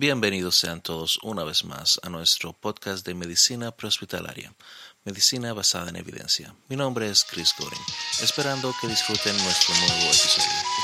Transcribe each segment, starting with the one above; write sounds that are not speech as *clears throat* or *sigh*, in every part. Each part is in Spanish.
Bienvenidos sean todos una vez más a nuestro podcast de medicina prehospitalaria, medicina basada en evidencia. Mi nombre es Chris Goring, esperando que disfruten nuestro nuevo episodio.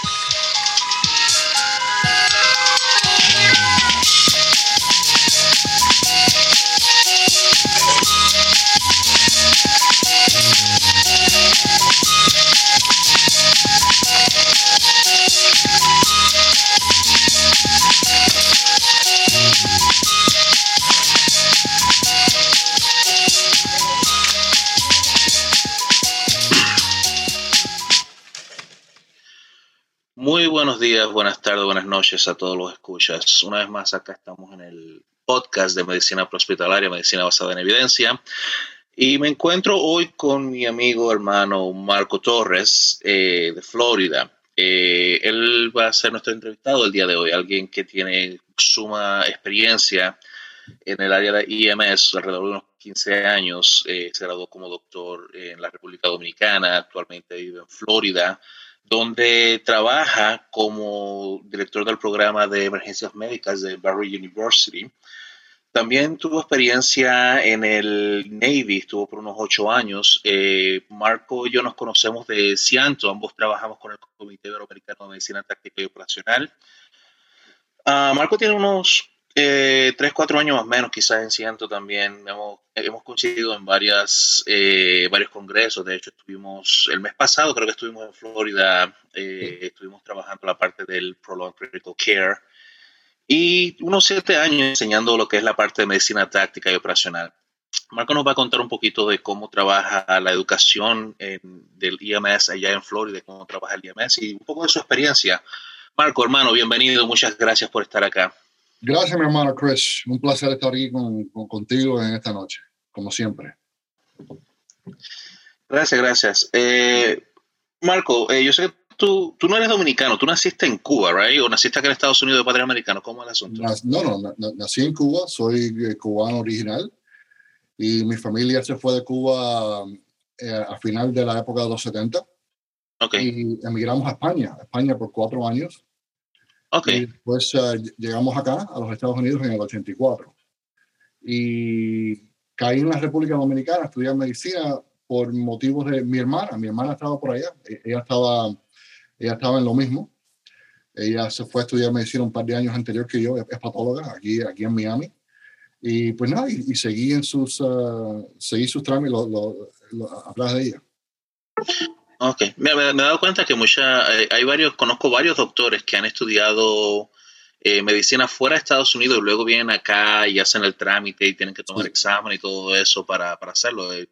Buenas tardes, buenas noches a todos los escuchas. Una vez más, acá estamos en el podcast de Medicina Prohospitalaria, Medicina basada en evidencia. Y me encuentro hoy con mi amigo hermano Marco Torres eh, de Florida. Eh, él va a ser nuestro entrevistado el día de hoy, alguien que tiene suma experiencia en el área de IMS, alrededor de unos 15 años. Eh, se graduó como doctor en la República Dominicana, actualmente vive en Florida donde trabaja como director del programa de emergencias médicas de Barry University. También tuvo experiencia en el Navy, estuvo por unos ocho años. Eh, Marco y yo nos conocemos de Cianto, ambos trabajamos con el Comité Iberoamericano de Medicina Táctica y Operacional. Ah, Marco tiene unos eh, tres, cuatro años más o menos, quizás en Ciento también. Hemos, hemos coincidido en varias, eh, varios congresos. De hecho, estuvimos el mes pasado, creo que estuvimos en Florida, eh, estuvimos trabajando la parte del Prolonged Critical Care. Y unos siete años enseñando lo que es la parte de medicina táctica y operacional. Marco nos va a contar un poquito de cómo trabaja la educación del IMS allá en Florida, cómo trabaja el IMS y un poco de su experiencia. Marco, hermano, bienvenido. Muchas gracias por estar acá. Gracias, mi hermano Chris. Un placer estar aquí con, contigo en esta noche, como siempre. Gracias, gracias. Eh, Marco, eh, yo sé que tú, tú no eres dominicano, tú naciste en Cuba, ¿right? ¿O naciste acá en Estados Unidos de padre americano? ¿Cómo es el asunto? No, no, nací en Cuba, soy eh, cubano original y mi familia se fue de Cuba a final de la época de los 70. Okay. Y emigramos a España, a España por cuatro años Okay. Y uh, llegamos acá, a los Estados Unidos, en el 84. Y caí en la República Dominicana a estudiar medicina por motivos de mi hermana. Mi hermana estaba por allá. E-, ella estaba, ella estaba en lo mismo. Ella se fue a estudiar medicina un par de años anterior que yo, es patóloga aquí, aquí en Miami. Y pues nada, y, seguí en sus, uh, seguí sus trámites lo, lo, lo, de ella. Ok, me, me, he dado cuenta que mucha, eh, hay varios, conozco varios doctores que han estudiado eh, medicina fuera de Estados Unidos y luego vienen acá y hacen el trámite y tienen que tomar examen y todo eso para, para hacerlo. De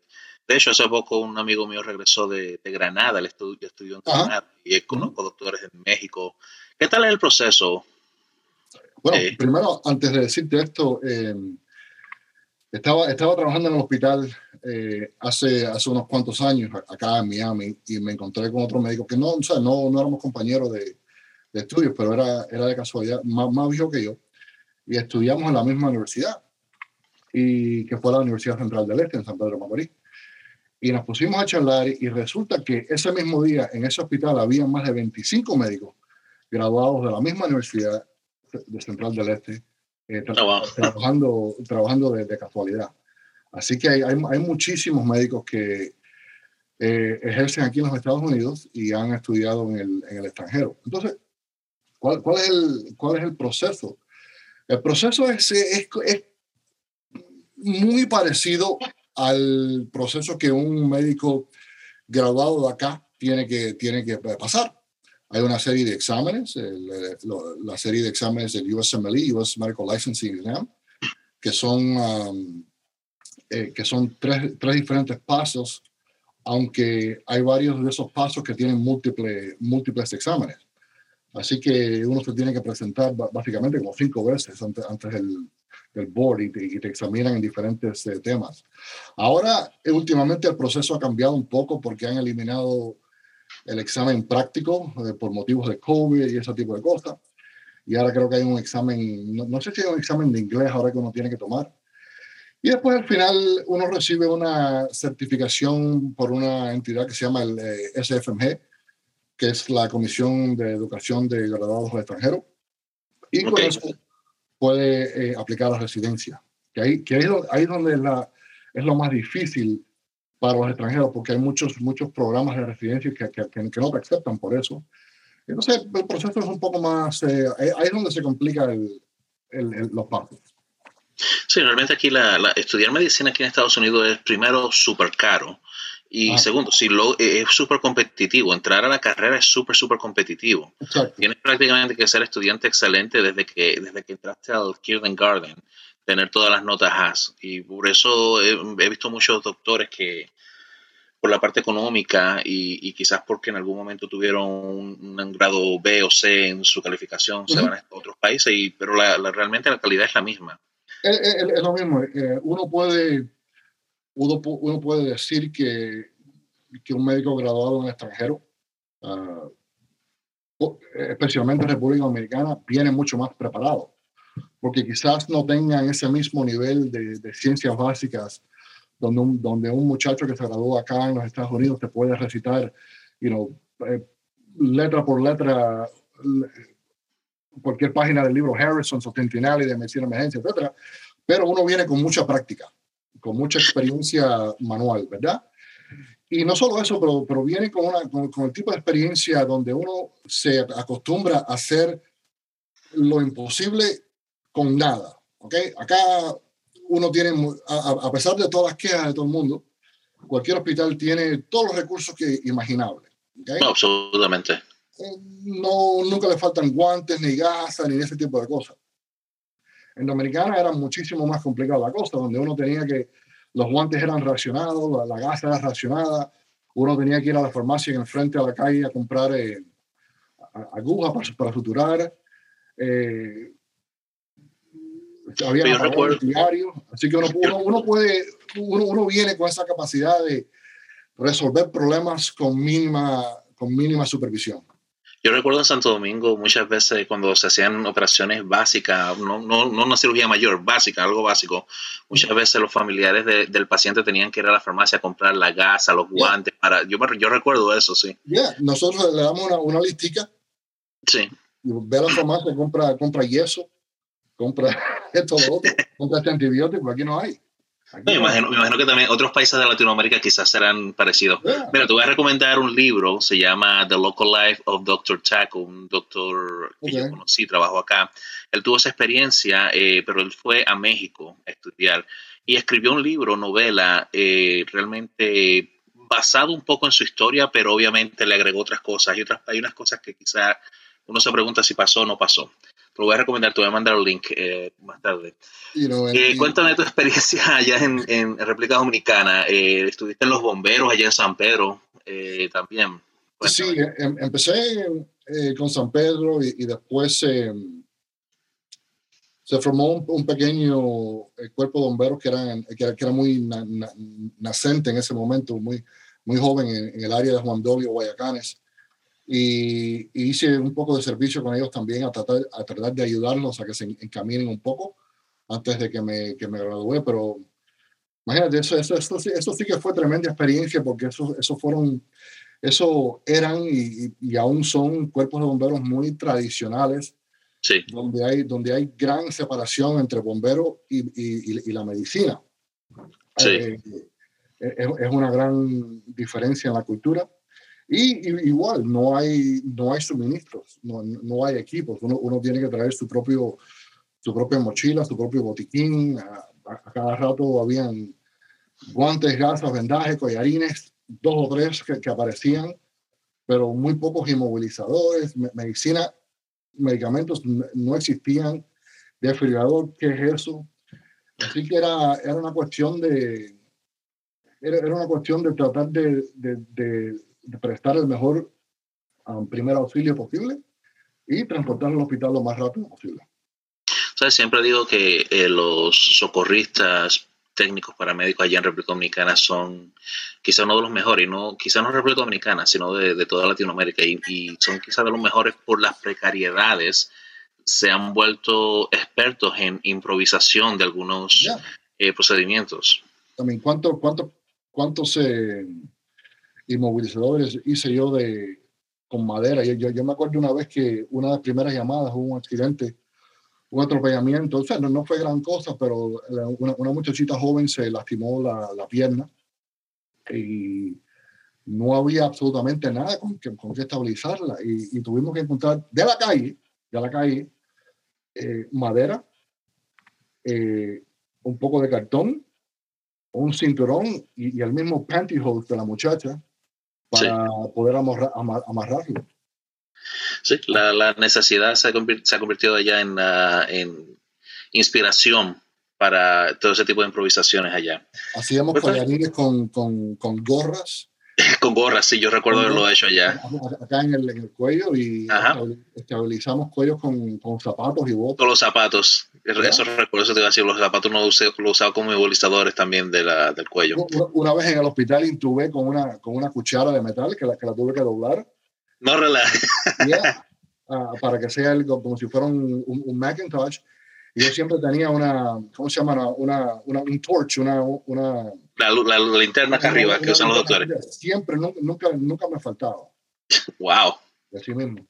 hecho, hace poco un amigo mío regresó de, de Granada, él estudió, estudió en Granada y conozco doctores en México. ¿Qué tal es el proceso? Bueno, eh, primero, antes de decirte esto, eh, estaba, estaba trabajando en el hospital eh, hace, hace unos cuantos años acá en Miami y me encontré con otro médico que no, o sea, no, no éramos compañeros de, de, estudios, pero era, era de casualidad más, más viejo que yo y estudiamos en la misma universidad y que fue la Universidad Central del Este en San Pedro Macorís. Y nos pusimos a charlar y resulta que ese mismo día en ese hospital había más de 25 médicos graduados de la misma universidad de Central del Este eh, tra trabajando, trabajando de, de, casualidad. Así que hay, hay, hay muchísimos médicos que eh, ejercen aquí en los Estados Unidos y han estudiado en el, en el extranjero. Entonces, ¿cuál, cuál, es el, ¿cuál es el proceso? El proceso es, es, es muy parecido al proceso que un médico graduado de acá tiene que, tiene que pasar. Hay una serie de exámenes, el, la serie de exámenes del USMLE, US Medical Licensing Exam, que son, um, eh, que son tres, tres, diferentes pasos, aunque hay varios de esos pasos que tienen múltiples, múltiples exámenes. Así que uno se tiene que presentar básicamente como cinco veces antes, antes del, del board y te, y te, examinan en diferentes eh, temas. Ahora, eh, últimamente el proceso ha cambiado un poco porque han eliminado el examen práctico eh, por motivos de COVID y ese tipo de cosas. Y ahora creo que hay un examen, no, no, sé si hay un examen de inglés ahora que uno tiene que tomar. Y después al final uno recibe una certificación por una entidad que se llama el eh, SFMG, que es la Comisión de Educación de Graduados al Extranjero. Y okay. con, eso, puede eh, aplicar a residencia. Que ahí, que ahí, es donde la, es lo más difícil para los extranjeros, porque hay muchos, muchos programas de residencia que, que, que no te aceptan por eso. Entonces, el proceso es un poco más, eh, ahí es donde se complica el, el, los pasos. Sí, realmente aquí la, estudiar medicina aquí en Estados Unidos es primero súper caro y ah. segundo, si lo, eh, es súper competitivo. Entrar a la carrera es súper, súper competitivo. Tienes prácticamente que ser estudiante excelente desde que, desde que entraste al Garden, tener todas las notas A. Y por eso he, visto muchos doctores que, por la parte económica y, quizás porque en algún momento tuvieron un, grado B o C en su calificación, se van a otros países, y, pero la, realmente la calidad es la misma. Es, lo mismo. Eh, uno puede uno, uno puede decir que, que, un médico graduado en el extranjero, ah, especialmente en República Dominicana, viene mucho más preparado, porque quizás no tengan ese mismo nivel de, de ciencias básicas donde un, donde un muchacho que se graduó acá en los Estados Unidos te puede recitar, you know, eh, letra por letra cualquier página del libro Harrison o Centinali de medicina emergencia, etcétera, pero uno viene con mucha práctica con mucha experiencia manual, ¿verdad? Y no solo eso, pero, pero viene con, una, con, el tipo de experiencia donde uno se acostumbra a hacer lo imposible con nada, ¿ok? Acá uno tiene, a, pesar de todas las quejas de todo el mundo, cualquier hospital tiene todos los recursos que imaginables. ¿okay? No, absolutamente. Eh, no, nunca le faltan guantes, ni gasas, ni ese tipo de cosas. En Dominicana era muchísimo más complicado la cosa, donde uno tenía que, los guantes eran racionados, la, gasa era racionada, uno tenía que ir a la farmacia en el frente a la calle a comprar eh, agujas para, para suturar. Eh, había diario, así que uno, uno, puede, uno, uno, viene con esa capacidad de resolver problemas con mínima, con mínima supervisión. Yo recuerdo en Santo Domingo muchas veces cuando se hacían operaciones básicas, no, no, no una cirugía mayor, básica, algo básico, muchas veces los familiares del paciente tenían que ir a la farmacia a comprar la gasa, los guantes, para, yo, yo recuerdo eso, sí. Nosotros le damos una, una listica. Sí. Ve a la farmacia, compra, compra yeso, compra *laughs* esto, lo otro, compra este antibiótico, aquí no hay me, imagino, que también otros países de Latinoamérica quizás serán parecidos. Mira, te voy a recomendar un libro, se llama The Local Life of Dr. Taco, un doctor que yo conocí, trabajó acá. Él tuvo esa experiencia, eh, pero él fue a México a estudiar y escribió un libro, novela, eh, realmente basado un poco en su historia, pero obviamente le agregó otras cosas. Y otras, hay unas cosas que quizás uno se pregunta si pasó o no pasó. Te lo voy a recomendar, te voy a mandar el link eh, más tarde. Eh, cuéntame tu experiencia *laughs* allá en, en República Dominicana. Eh, estuviste en los bomberos allá en San Pedro también. Sí, em, empecé con San Pedro y, después se formó un, pequeño cuerpo de bomberos que era, que era, muy nacente en ese momento, muy, muy joven en, en el área de Juan Dolio, Guayacanes y, hice un poco de servicio con ellos también a tratar, a tratar de ayudarlos a que se encaminen un poco antes de que me, que me gradué, pero imagínate, eso, eso, eso, eso, sí que fue tremenda experiencia porque eso, eso fueron, eso eran y, y, aún son cuerpos de bomberos muy tradicionales, sí. donde, hay, donde hay gran separación entre bomberos y, y, y la medicina. Sí. Eh, es, es, una gran diferencia en la cultura y, igual, no hay, no hay suministros, no, no hay equipos. Uno, uno, tiene que traer su, propio, su propia mochila, su propio botiquín. A, cada rato habían guantes, gasas, vendajes, collarines, dos o tres que, que aparecían, pero muy pocos inmovilizadores, medicina, medicamentos no existían, desfibrilador, ¿qué es eso? Así que era, era una cuestión de, era, era una cuestión de tratar de, de de prestar el mejor um, primer auxilio posible y transportarlo al hospital lo más rápido posible. Siempre digo que eh, los socorristas técnicos paramédicos allá en República Dominicana son quizá uno de los mejores, y no quizá no República Dominicana, sino de, toda Latinoamérica, y, son quizá de los mejores por las precariedades. Se han vuelto expertos en improvisación de algunos eh, procedimientos. También, ¿cuánto, cuánto, cuánto se, inmovilizadores hice yo de, con madera. Yo, yo, me acuerdo una vez que una de las primeras llamadas hubo un accidente un atropellamiento. O sea, no, no fue gran cosa, pero una, una muchachita joven se lastimó la, la, pierna y no había absolutamente nada con que, con que estabilizarla. Y, tuvimos que encontrar de la calle, de la calle, eh, madera, eh, un poco de cartón, un cinturón y, el mismo pantyhose de la muchacha para poder amarrarlo. Sí, la, la necesidad se ha, se ha, convertido en, uh, en, inspiración para todo ese tipo de improvisaciones allá. Hacíamos pues, collarines con, con, con, gorras. *coughs* con gorras, sí, yo recuerdo haberlo hecho allá. Acá en el, en el cuello y estabilizamos cuellos con, con, zapatos y botas. Con los zapatos. Eso recuerdo, eso te iba a decir, los zapatos no los lo usaba como movilizadores también de la, del cuello. Una, vez en el hospital intubé con una, con una cuchara de metal que la, que la tuve que doblar no relaje. *laughs* Ah, para que sea algo como si fuera un, un, Macintosh. Yo siempre tenía una, ¿cómo se llama? Una, una un torch, una... una la, la, linterna acá arriba que usan los doctores. Siempre, nunca, nunca, me faltaba. Wow. Así mismo.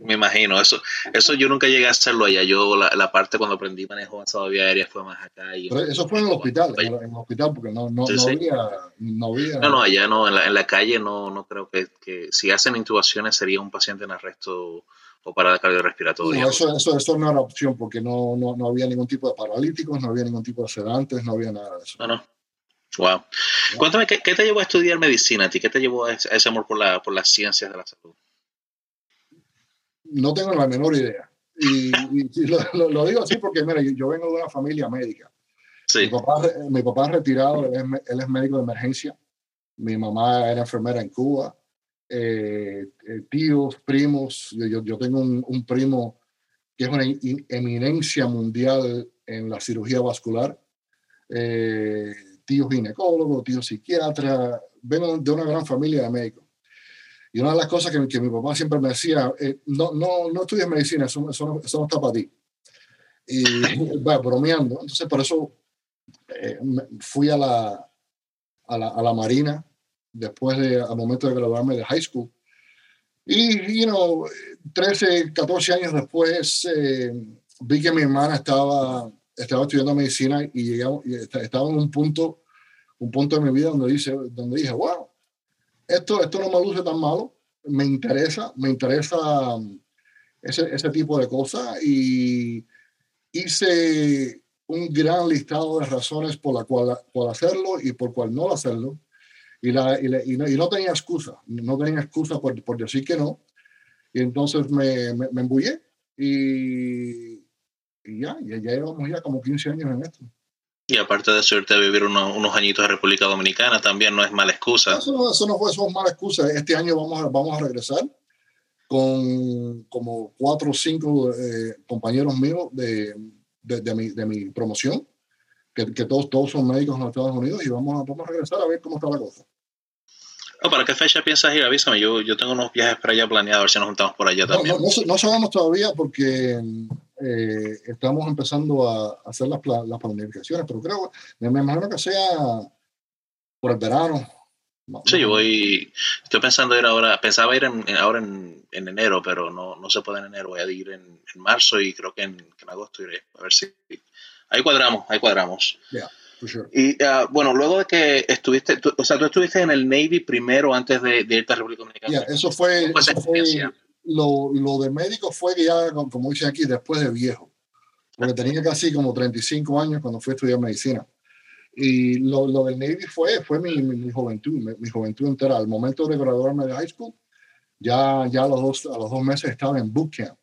Me imagino, eso eso yo nunca llegué a hacerlo allá. Yo, la, la parte cuando aprendí manejo avanzado de vía aérea fue más acá. Y, eso fue en el hospital, en el, hospital, porque no, no, no, Había, no, había, no No, allá no, en la, en la calle no, no creo que, que, si hacen intubaciones sería un paciente en arresto o parada cardiorrespiratoria. No, eso, eso, eso no era opción porque no, no, no había ningún tipo de paralíticos, no había ningún tipo de sedantes, no había nada de eso. No, no. Wow. Cuéntame, ¿qué, ¿qué, te llevó a estudiar medicina a ti? ¿Qué te llevó a ese amor por, la, por las ciencias de la salud? no tengo la menor idea. Y, lo, digo así porque, mira, yo, vengo de una familia médica. Mi, papá, mi papá es retirado, él es, médico de emergencia. Mi mamá era enfermera en Cuba. Eh, eh, tíos, primos. Yo, yo tengo un, primo que es una eminencia mundial en la cirugía vascular. Eh, tíos ginecólogos, tíos psiquiatras. Vengo de una gran familia de médicos. Y una de las cosas que, que mi papá siempre me decía, eh, no, no, no estudies medicina, eso, eso, no, eso, no, está para ti. Y *laughs* bueno, bromeando. Entonces, por eso eh, fui a la, a la, a la, Marina después de, al momento de graduarme de high school. Y, you know, 13, 14 años después, eh, vi que mi hermana estaba, estaba estudiando medicina y, llegamos, y estaba en un punto, un punto de mi vida donde, dice, donde dije, wow, esto, esto no me luce tan malo, me interesa, me interesa um, ese, ese tipo de cosas y hice un gran listado de razones por la cual por hacerlo y por cual no hacerlo. Y, la, y, y, no, y, no, tenía excusa, no tenía excusa por, por decir que no. Y entonces me, me, me embullé y, ya, ya, ya llevamos ya como 15 años en esto. Y aparte de irte a vivir unos, unos añitos en República Dominicana también no es mala excusa. Eso no, eso no fue eso mala excusa. Este año vamos a, vamos a regresar con como cuatro o cinco eh, compañeros míos de, de, de, mi, de mi promoción, que, que, todos, todos son médicos en los Estados Unidos y vamos a, vamos a regresar a ver cómo está la cosa. Oh, ¿Para qué fecha piensas ir? Avísame, yo, yo tengo unos viajes para allá planeados, a ver si nos juntamos por allá también. No, no, no sabemos todavía porque eh, estamos empezando a hacer las, las, planificaciones, pero creo, me, me imagino que sea por el verano. Sí, yo voy, estoy pensando ir ahora, pensaba ir en, ahora en, en, enero, pero no, no se puede en enero, voy a ir en, en marzo y creo que en, en, agosto iré, a ver si, ahí cuadramos, ahí cuadramos. Yeah. Sure. Y uh, bueno, luego de que estuviste, tú, o sea, tú estuviste en el Navy primero antes de, de irte a República Dominicana. Yeah, eso fue, eso fue lo, lo, de médico fue que ya, como dicen aquí, después de viejo. Porque tenía casi como 35 años cuando fui a estudiar medicina. Y lo, lo del Navy fue, fue mi, mi, juventud, mi, juventud entera. Al momento de graduarme de high school, ya, ya a, los dos, a los dos meses estaba en boot camp,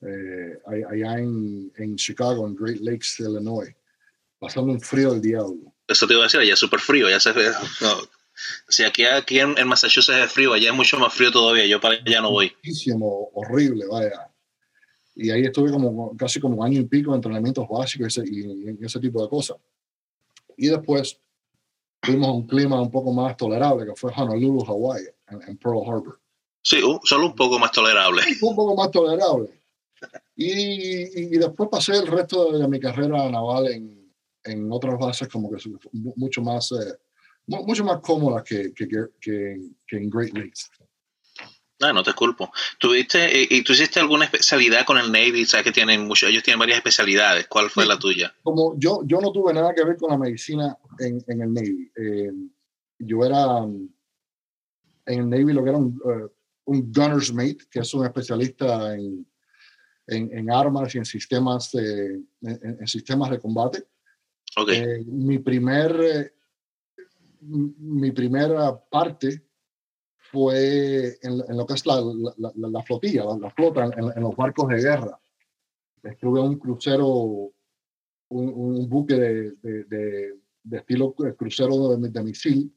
eh, allá en, en Chicago, en Great Lakes, Illinois, pasando un frío del diablo. Eso te iba a decir, ya es súper frío, ya se no, si aquí, aquí en, Massachusetts es frío, allá es mucho más frío todavía, yo para allá no voy. Muchísimo, horrible, vaya. Y ahí estuve como casi como un año y pico de entrenamientos básicos y ese, ese tipo de cosas. Y después tuvimos un clima un poco más tolerable, que fue Honolulu, Hawaii, en, Pearl Harbor. Sí, solo un poco más tolerable. Un poco más tolerable. Y, y, después pasé el resto de, mi carrera naval en, en otras bases como que mucho más... Eh, mucho más cómoda que, que, que, que, en Great Lakes. Ah, no te culpo. ¿Tuviste, y, tú hiciste alguna especialidad con el Navy? Sabes que tienen mucho, ellos tienen varias especialidades. ¿Cuál fue la tuya? Como yo, yo no tuve nada que ver con la medicina en, en el Navy. Eh, yo era en el Navy lo que era un, uh, un gunner's mate, que es un especialista en, en, en armas y en sistemas en, sistemas de combate. Okay. Eh, mi primer eh, mi primera parte fue en, lo que es la, la, la flotilla, la, flota, en, los barcos de guerra. Estuve en un crucero, un, un buque de, de, de, estilo crucero de, de misil,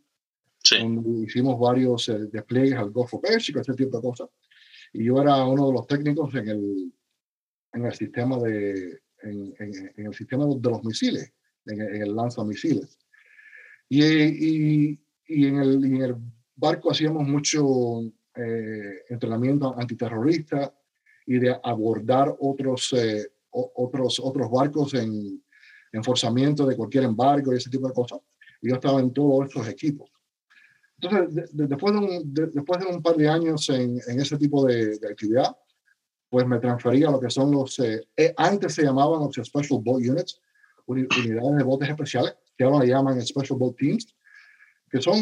donde hicimos varios eh, despliegues al Golfo Pérsico, ese tipo de cosas. Y yo era uno de los técnicos en el, en el sistema de, en, en, el sistema de los misiles, en, el lanzamisiles. Y, y, y, en el, en el barco hacíamos mucho eh, entrenamiento antiterrorista y de abordar otros, eh, otros, otros barcos en enforzamiento de cualquier embargo y ese tipo de cosas. Y yo estaba en todos estos equipos. Entonces, después, de un, después de un par de años en, en ese tipo de, actividad, pues me transferí a lo que son los, eh, antes se llamaban los Special Boat Units, unidades de botes especiales, que ahora llaman Special Boat Teams, que son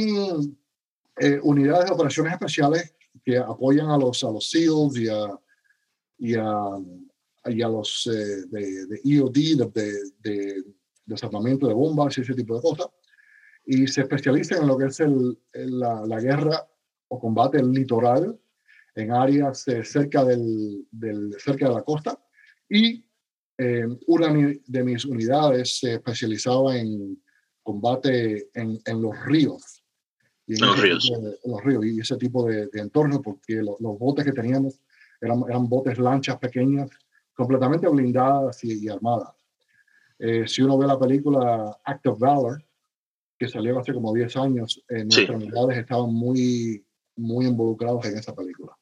eh, unidades de operaciones especiales que apoyan a los, a los SEALs y a, y a, y a los eh, de, de, EOD, de, de, de bombas y ese tipo de cosas, y se especializan en lo que es el, la, la, guerra o combate litoral en áreas eh, cerca, del, del, cerca de la costa. Y una de mis unidades se especializaba en combate en, en los ríos los ríos. los ríos y ese tipo de, de entorno, porque los, botes que teníamos eran, eran, botes lanchas pequeñas, completamente blindadas y, armadas. Eh, si uno ve la película Act of Valor, que salió hace como 10 años, eh, nuestras unidades estaban muy, muy involucrados en esa película.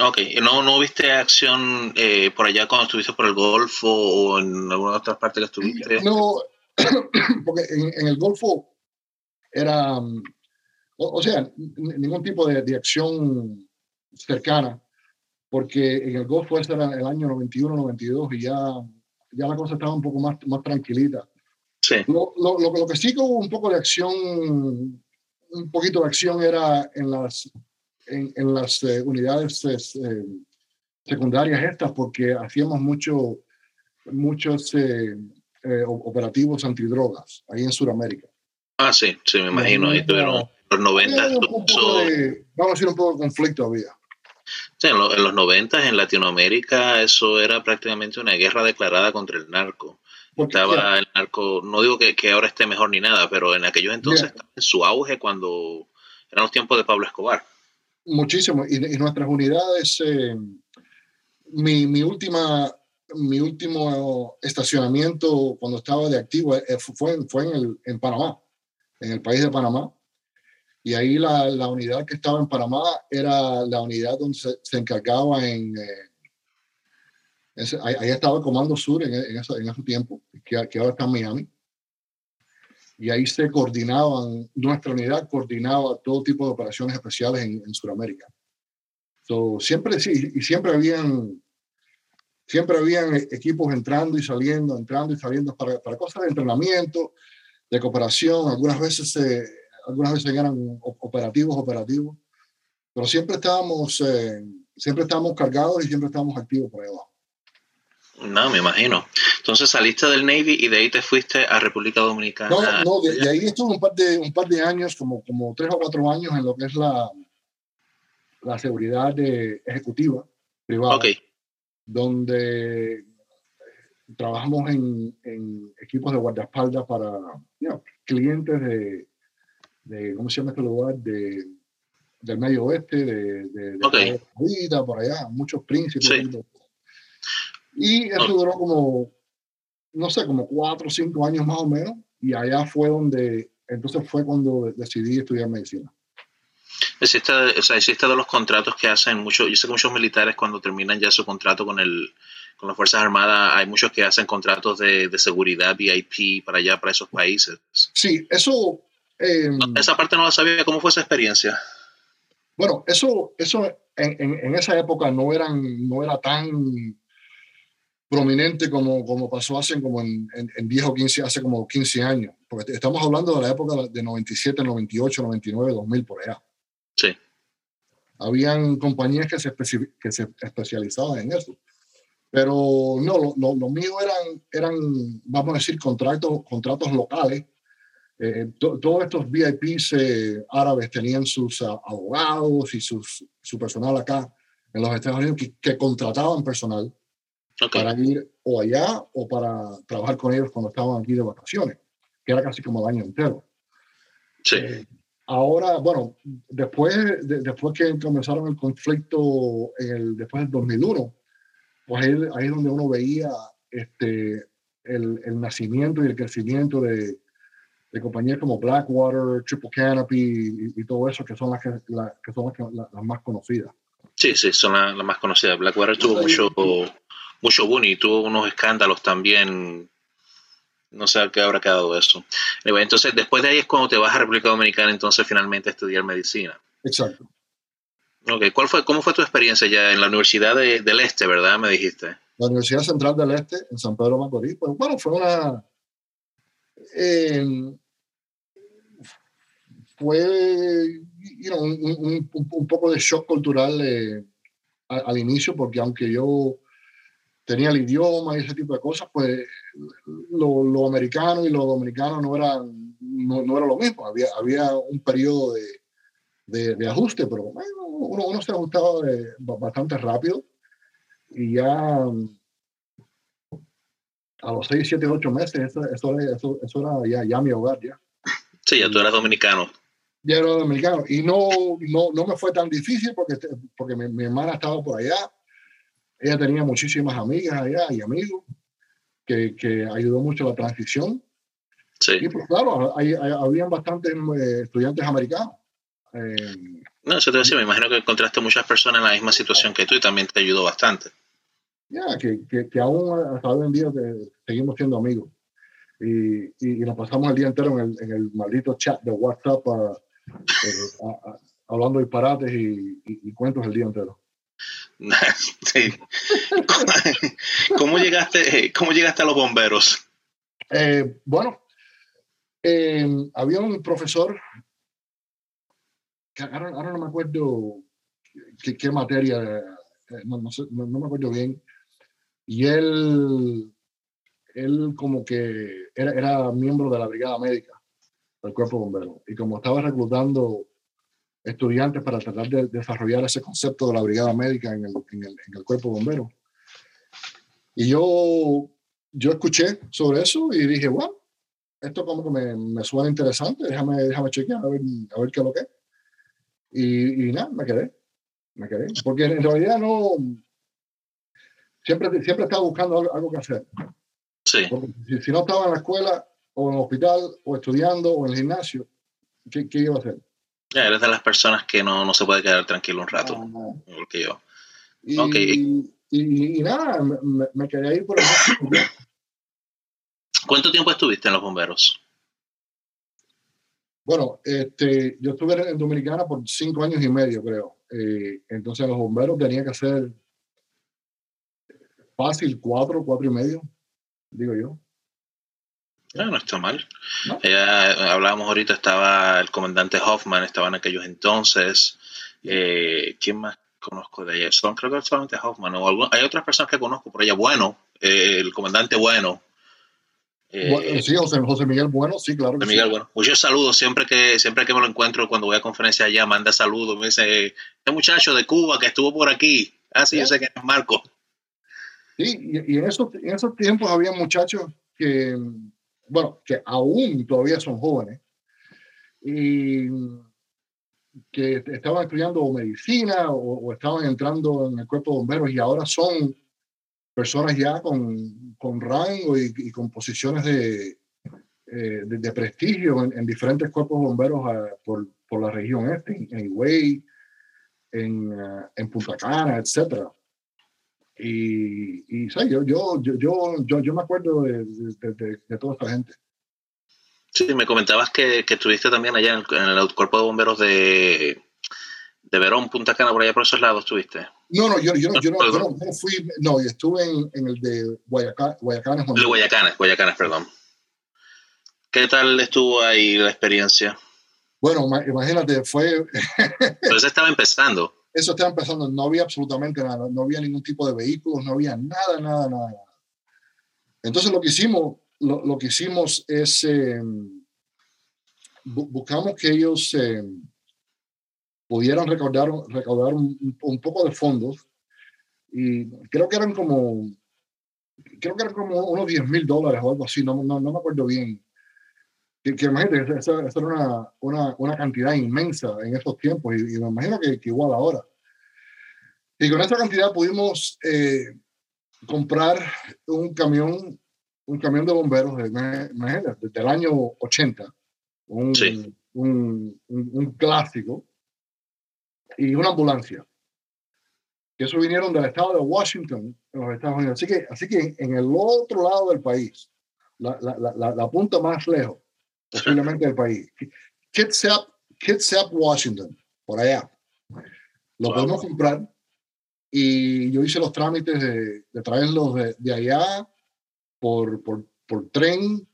Ok, ¿no, no viste acción eh, por allá cuando estuviste por el Golfo o en alguna otra parte que estuviste? No, *coughs* porque en, en el Golfo era, o, sea, ningún tipo de, de, acción cercana, porque en el Golfo ese era el año 91, 92 y ya, ya la cosa estaba un poco más, más tranquilita. Sí. Lo, lo, lo, que sí que hubo un poco de acción, un poquito de acción era en las, en, en las eh, unidades eh, secundarias estas, porque hacíamos mucho, muchos eh, operativos antidrogas ahí en Sudamérica. Ah, sí, sí, me imagino. Ahí tuvieron los 90. vamos a decir un poco de conflicto había. Sí, en, los 90 en Latinoamérica eso era prácticamente una guerra declarada contra el narco. Estaba el narco, no digo que, que, ahora esté mejor ni nada, pero en aquellos entonces estaba en su auge cuando eran los tiempos de Pablo Escobar. Muchísimo. Y, nuestras unidades, eh, mi, mi, última, mi último estacionamiento cuando estaba de activo eh, fue, fue en, el, en Panamá, en el país de Panamá. Y ahí la, la, unidad que estaba en Panamá era la unidad donde se, encargaba en... Eh, ahí, estaba el Comando Sur en, en, ese, en ese, tiempo, que, que, ahora está en Miami. Y ahí se coordinaban, nuestra unidad coordinaba todo tipo de operaciones especiales en, en Sudamérica. So, siempre sí, y siempre habían, siempre habían equipos entrando y saliendo, entrando y saliendo para, para cosas de entrenamiento, de cooperación. Algunas veces algunas veces eran operativos, operativos, pero siempre estábamos, eh, siempre estábamos cargados y siempre estábamos activos por ahí abajo. No, me imagino. Entonces saliste del Navy y de ahí te fuiste a República Dominicana. No, no, de, ahí estuve un par de, un par de años, como, como tres o cuatro años en lo que es la, la seguridad de, ejecutiva privada. Okay. Donde trabajamos en, en, equipos de guardaespaldas para clientes de, de, ¿cómo se llama este lugar? De, del medio oeste, de, de, de okay. por allá, muchos príncipes. Y eso duró como, no sé, como cuatro o cinco años más o menos, y allá fue donde, entonces fue cuando decidí estudiar medicina. Existe, o sea, existe de los contratos que hacen muchos, yo sé que muchos militares cuando terminan ya su contrato con el con las Fuerzas Armadas, hay muchos que hacen contratos de, de seguridad VIP para allá, para esos países. Sí, eso Em, esa parte no la sabía. ¿Cómo fue esa experiencia? Bueno, eso, eso en, en, esa época no, eran, no era tan prominente como, como pasó hace como en, en, 10 o 15, hace como 15 años. Porque estamos hablando de la época de 97, 98, 99, 2000, por allá. Sí. Habían compañías que se, que se especializaban en eso. Pero no, lo, lo, mío eran, eran, vamos a decir, contratos, contratos locales. Eh, todos estos VIPs eh, árabes tenían sus uh, abogados y sus, su personal acá en los Estados Unidos que, que contrataban personal para ir o allá o para trabajar con ellos cuando estaban aquí de vacaciones, que era casi como el año entero. Sí. Eh, ahora, bueno, después, de, después que comenzaron el conflicto el, después del 2001, pues ahí, ahí es donde uno veía este, el, el nacimiento y el crecimiento de, de, compañías como Blackwater, Triple Canopy y, todo eso, que son las, que, que son las, las, más conocidas. Sí, sí, son las, más conocidas. Blackwater tuvo mucho mucho y tuvo unos escándalos también. No sé a qué habrá quedado eso. Entonces, después de ahí es cuando te vas a República Dominicana, entonces finalmente a estudiar medicina. Exacto. Ok, ¿Cuál fue, ¿cómo fue tu experiencia ya en la Universidad del Este, verdad? Me dijiste. La Universidad Central del Este, en San Pedro Macorís. Pues bueno, fue una. Eh, fue un, poco de shock cultural eh, al, inicio, porque aunque yo tenía el idioma y ese tipo de cosas, pues lo, lo americano y lo dominicano no era, no, era lo mismo. Había, había un periodo de, de, ajuste, pero bueno, uno, uno se ajustaba bastante rápido y ya a los 6, 7, 8 meses, eso, eso, eso, era ya, ya, mi hogar. Ya. Sí, ya tú eras dominicano. Ya era dominicano. Y no, no, no me fue tan difícil porque, porque mi, mi hermana estaba por allá ella tenía muchísimas amigas allá y amigos que, que ayudó mucho a la transición. Sí. Y pues claro, hay, habían bastantes eh, estudiantes americanos. Eh, no, eso te decía, me imagino que encontraste muchas personas en la misma situación que tú y también te ayudó bastante. Ya, que, que, que, aún hasta hoy en día seguimos siendo amigos. Y, y, nos pasamos el día entero en el, en el maldito chat de WhatsApp eh, hablando disparates y, y, cuentos el día entero. *laughs* ¿Cómo, llegaste, ¿Cómo llegaste a los bomberos? Eh, bueno, eh, había un profesor, que ahora, no me acuerdo qué, materia, eh, no, me acuerdo bien, y él, él como que era, era miembro de la brigada médica del cuerpo bombero, y como estaba reclutando estudiantes para tratar de desarrollar ese concepto de la brigada médica en el, en el, en el cuerpo bombero. Y yo, yo escuché sobre eso y dije, bueno, esto como que me, me suena interesante, déjame, déjame chequear a ver, a ver qué es lo que es. Y, y nada, me quedé, me quedé. Porque en realidad no, siempre, siempre estaba buscando algo, que hacer. Sí. si, si, no estaba en la escuela o en el hospital o estudiando o en el gimnasio, ¿qué, qué iba a hacer? Ya, eres de las personas que no, no se puede quedar tranquilo un rato, porque yo. Y, y, nada, me, quedé ahí por el *coughs* ¿Cuánto tiempo estuviste en los bomberos? Bueno, este, yo estuve en Dominicana por cinco años y medio, creo. Eh, entonces los bomberos tenía que hacer fácil cuatro, cuatro y medio, digo yo. No, no está mal. hablábamos ahorita, estaba el comandante Hoffman, estaba en aquellos entonces. Eh, ¿Quién más conozco de allá? Son, creo que solamente Hoffman. O hay otras personas que conozco por allá. Bueno, eh, el comandante Bueno. Eh, sí, José, Miguel Bueno, sí, claro. José Miguel Bueno. Muchos saludos. Siempre que, siempre que me lo encuentro cuando voy a conferencia allá, manda saludos. Me dice, este muchacho de Cuba que estuvo por aquí. Ah, sí, yo sé que es Marco. Sí, y, en, esos, en esos tiempos había muchachos que bueno, que aún todavía son jóvenes, y que estaban estudiando medicina o, estaban entrando en el cuerpo de bomberos y ahora son personas ya con, con rango y, con posiciones de, eh, de, prestigio en, diferentes cuerpos de bomberos ah, por, por, la región este, en Higüey, en, ah, en Punta Cana, etcétera. Y, y Yo, yo, yo, yo, yo me acuerdo de, de, toda esta gente. Sí, me comentabas que, que estuviste también allá en el, cuerpo de bomberos de, de Verón, Punta Cana, por allá por esos lados estuviste. No, no, yo, yo, yo, no, yo no, fui, no, estuve en, en el de Guayacán, Guayacanes. De Guayacanes, Guayacanes, perdón. ¿Qué tal estuvo ahí la experiencia? Bueno, imagínate, fue... Eso estaba empezando. Eso estaba empezando, no había absolutamente nada, no había ningún tipo de vehículos, no había nada, nada, nada. Entonces lo que hicimos, lo, lo que hicimos es, eh, buscamos que ellos eh, pudieran recaudar, recaudar un, un, poco de fondos y creo que eran como, creo que eran como unos 10 mil dólares o algo así, no, no, no me acuerdo bien que, que imagínate, esa, era una, una, una, cantidad inmensa en esos tiempos y, me imagino que, igual ahora. Y con esa cantidad pudimos eh, comprar un camión, un camión de bomberos, imagínate, desde el año 80, un, un, un, clásico, y una ambulancia. Que eso vinieron del estado de Washington, en los Estados Unidos. Así que, así que en el otro lado del país, la, la, la, la punta más lejos, posiblemente del país. Kitsap, Kitsap, Washington, por allá. Lo podemos comprar y yo hice los trámites de, de traerlos de, de, allá por, por, por, tren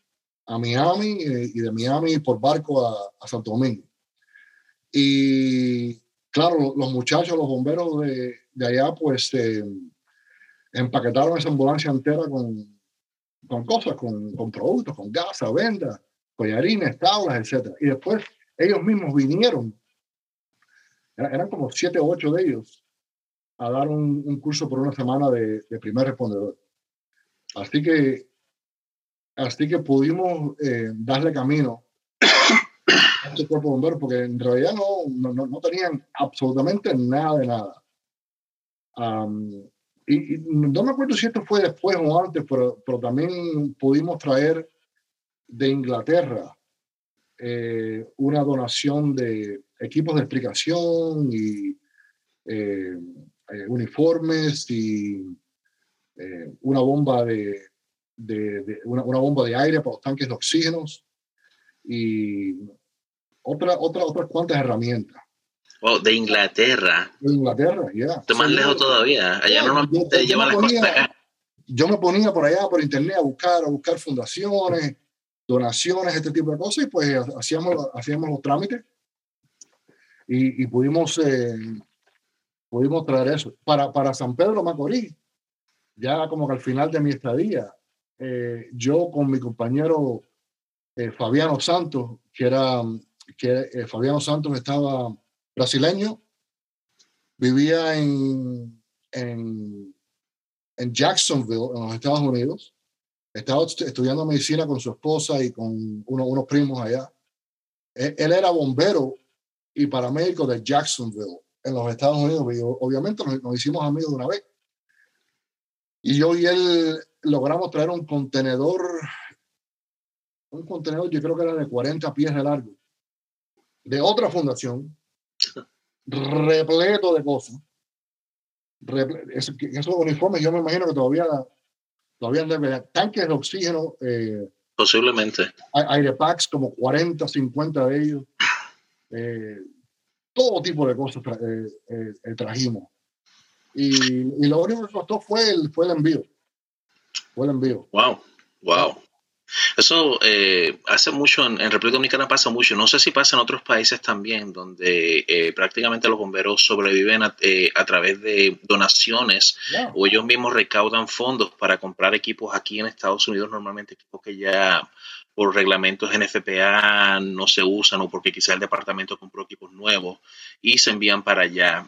a Miami eh, y de Miami por barco a, a Santo Domingo. Y claro, los muchachos, los bomberos de, de allá, pues eh, empaquetaron esa ambulancia entera con, con cosas, con, con productos, con gas, venda collarines, tablas, etc. Y después ellos mismos vinieron, eran como siete o ocho de ellos, a dar un, curso por una semana de, primer respondedor. Así que, así que pudimos eh, darle camino a este cuerpo de bomberos, porque en realidad no, no, no tenían absolutamente nada de nada. y, no me acuerdo si esto fue después o antes, pero, pero también pudimos traer de Inglaterra eh, una donación de equipos de explicación y eh, eh, uniformes y una bomba de, de, una, una, bomba de aire para los tanques de oxígeno y otra, otra, otras cuantas herramientas. de Inglaterra. De Inglaterra, ya. más lejos todavía. Allá normalmente llevan las cosas Yo me ponía por allá, por internet, a buscar, a buscar fundaciones, donaciones, este tipo de cosas, y pues hacíamos, hacíamos los trámites y, y pudimos, eh, pudimos traer eso. Para, para San Pedro Macorís, ya como que al final de mi estadía, eh, yo con mi compañero eh, Fabiano Santos, que era, que Fabiano Santos estaba brasileño, vivía en, en, en Jacksonville, en los Estados Unidos, estaba estudiando medicina con su esposa y con uno, unos primos allá. Él, era bombero y paramédico de Jacksonville, en los Estados Unidos. Y obviamente nos, hicimos amigos de una vez. Y yo y él logramos traer un contenedor, un contenedor yo creo que era de 40 pies de largo, de otra fundación, repleto de cosas. esos uniformes yo me imagino que todavía todavía debe tanques de oxígeno. Eh, Posiblemente. Aire packs, como 40, 50 de ellos. Eh, todo tipo de cosas eh, trajimos. Y, y, lo único que costó fue el, fue el envío. Fue el envío. Wow, wow. Eso eh, hace mucho, en, República Dominicana pasa mucho, no sé si pasa en otros países también, donde eh, prácticamente los bomberos sobreviven a, eh, través de donaciones o ellos mismos recaudan fondos para comprar equipos aquí en Estados Unidos, normalmente equipos que ya por reglamentos NFPA no se usan o porque quizá el departamento compró equipos nuevos y se envían para allá.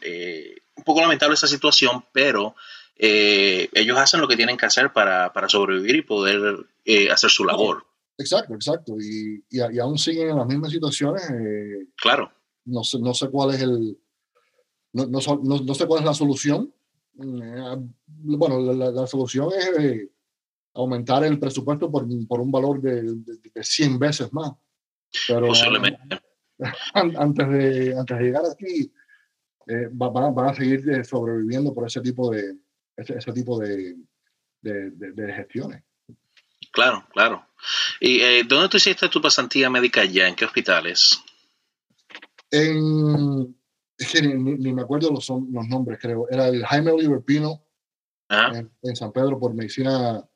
un poco lamentable esa situación, pero eh, ellos hacen lo que tienen que hacer para, para sobrevivir y poder eh, hacer su labor. Exacto, exacto. Y, y, aún siguen en las mismas situaciones. Eh, claro. No sé, no sé cuál es el. No, no, no, sé cuál es la solución. bueno, la, solución es aumentar el presupuesto por, por un valor de, de, 100 veces más. Pero, Posiblemente. *laughs* Antes de, antes de llegar aquí, van, van, a seguir sobreviviendo por ese tipo de, ese, tipo de, de, gestiones. Claro, claro. ¿Y eh, dónde tú hiciste tu pasantía médica ya? ¿En qué hospitales? En, es que ni, me acuerdo los, los nombres, creo. Era el Jaime Oliver Pino en, en, San Pedro por medicina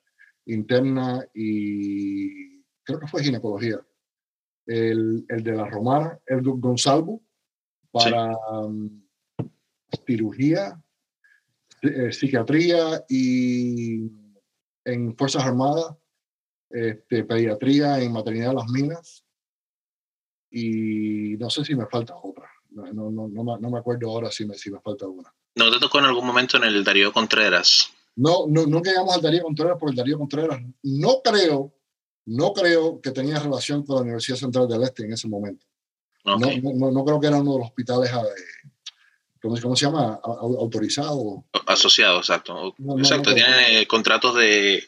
interna y creo que fue ginecología. El, el de la Romar, el Gonzalvo, para um, cirugía, eh, psiquiatría y en Fuerzas Armadas, este, pediatría en maternidad de las minas y no sé si me falta otra. No, no, no, no, me acuerdo ahora si me, si me falta una. ¿No te tocó en algún momento en el Darío Contreras? No, no, nunca llegamos al Darío Contreras porque el Darío Contreras no creo, no creo que tenía relación con la Universidad Central del Este en ese momento. No, no, no, creo que era uno de los hospitales, eh, ¿cómo, ¿cómo, se llama? Autorizado. Asociado, exacto. exacto, tiene contratos de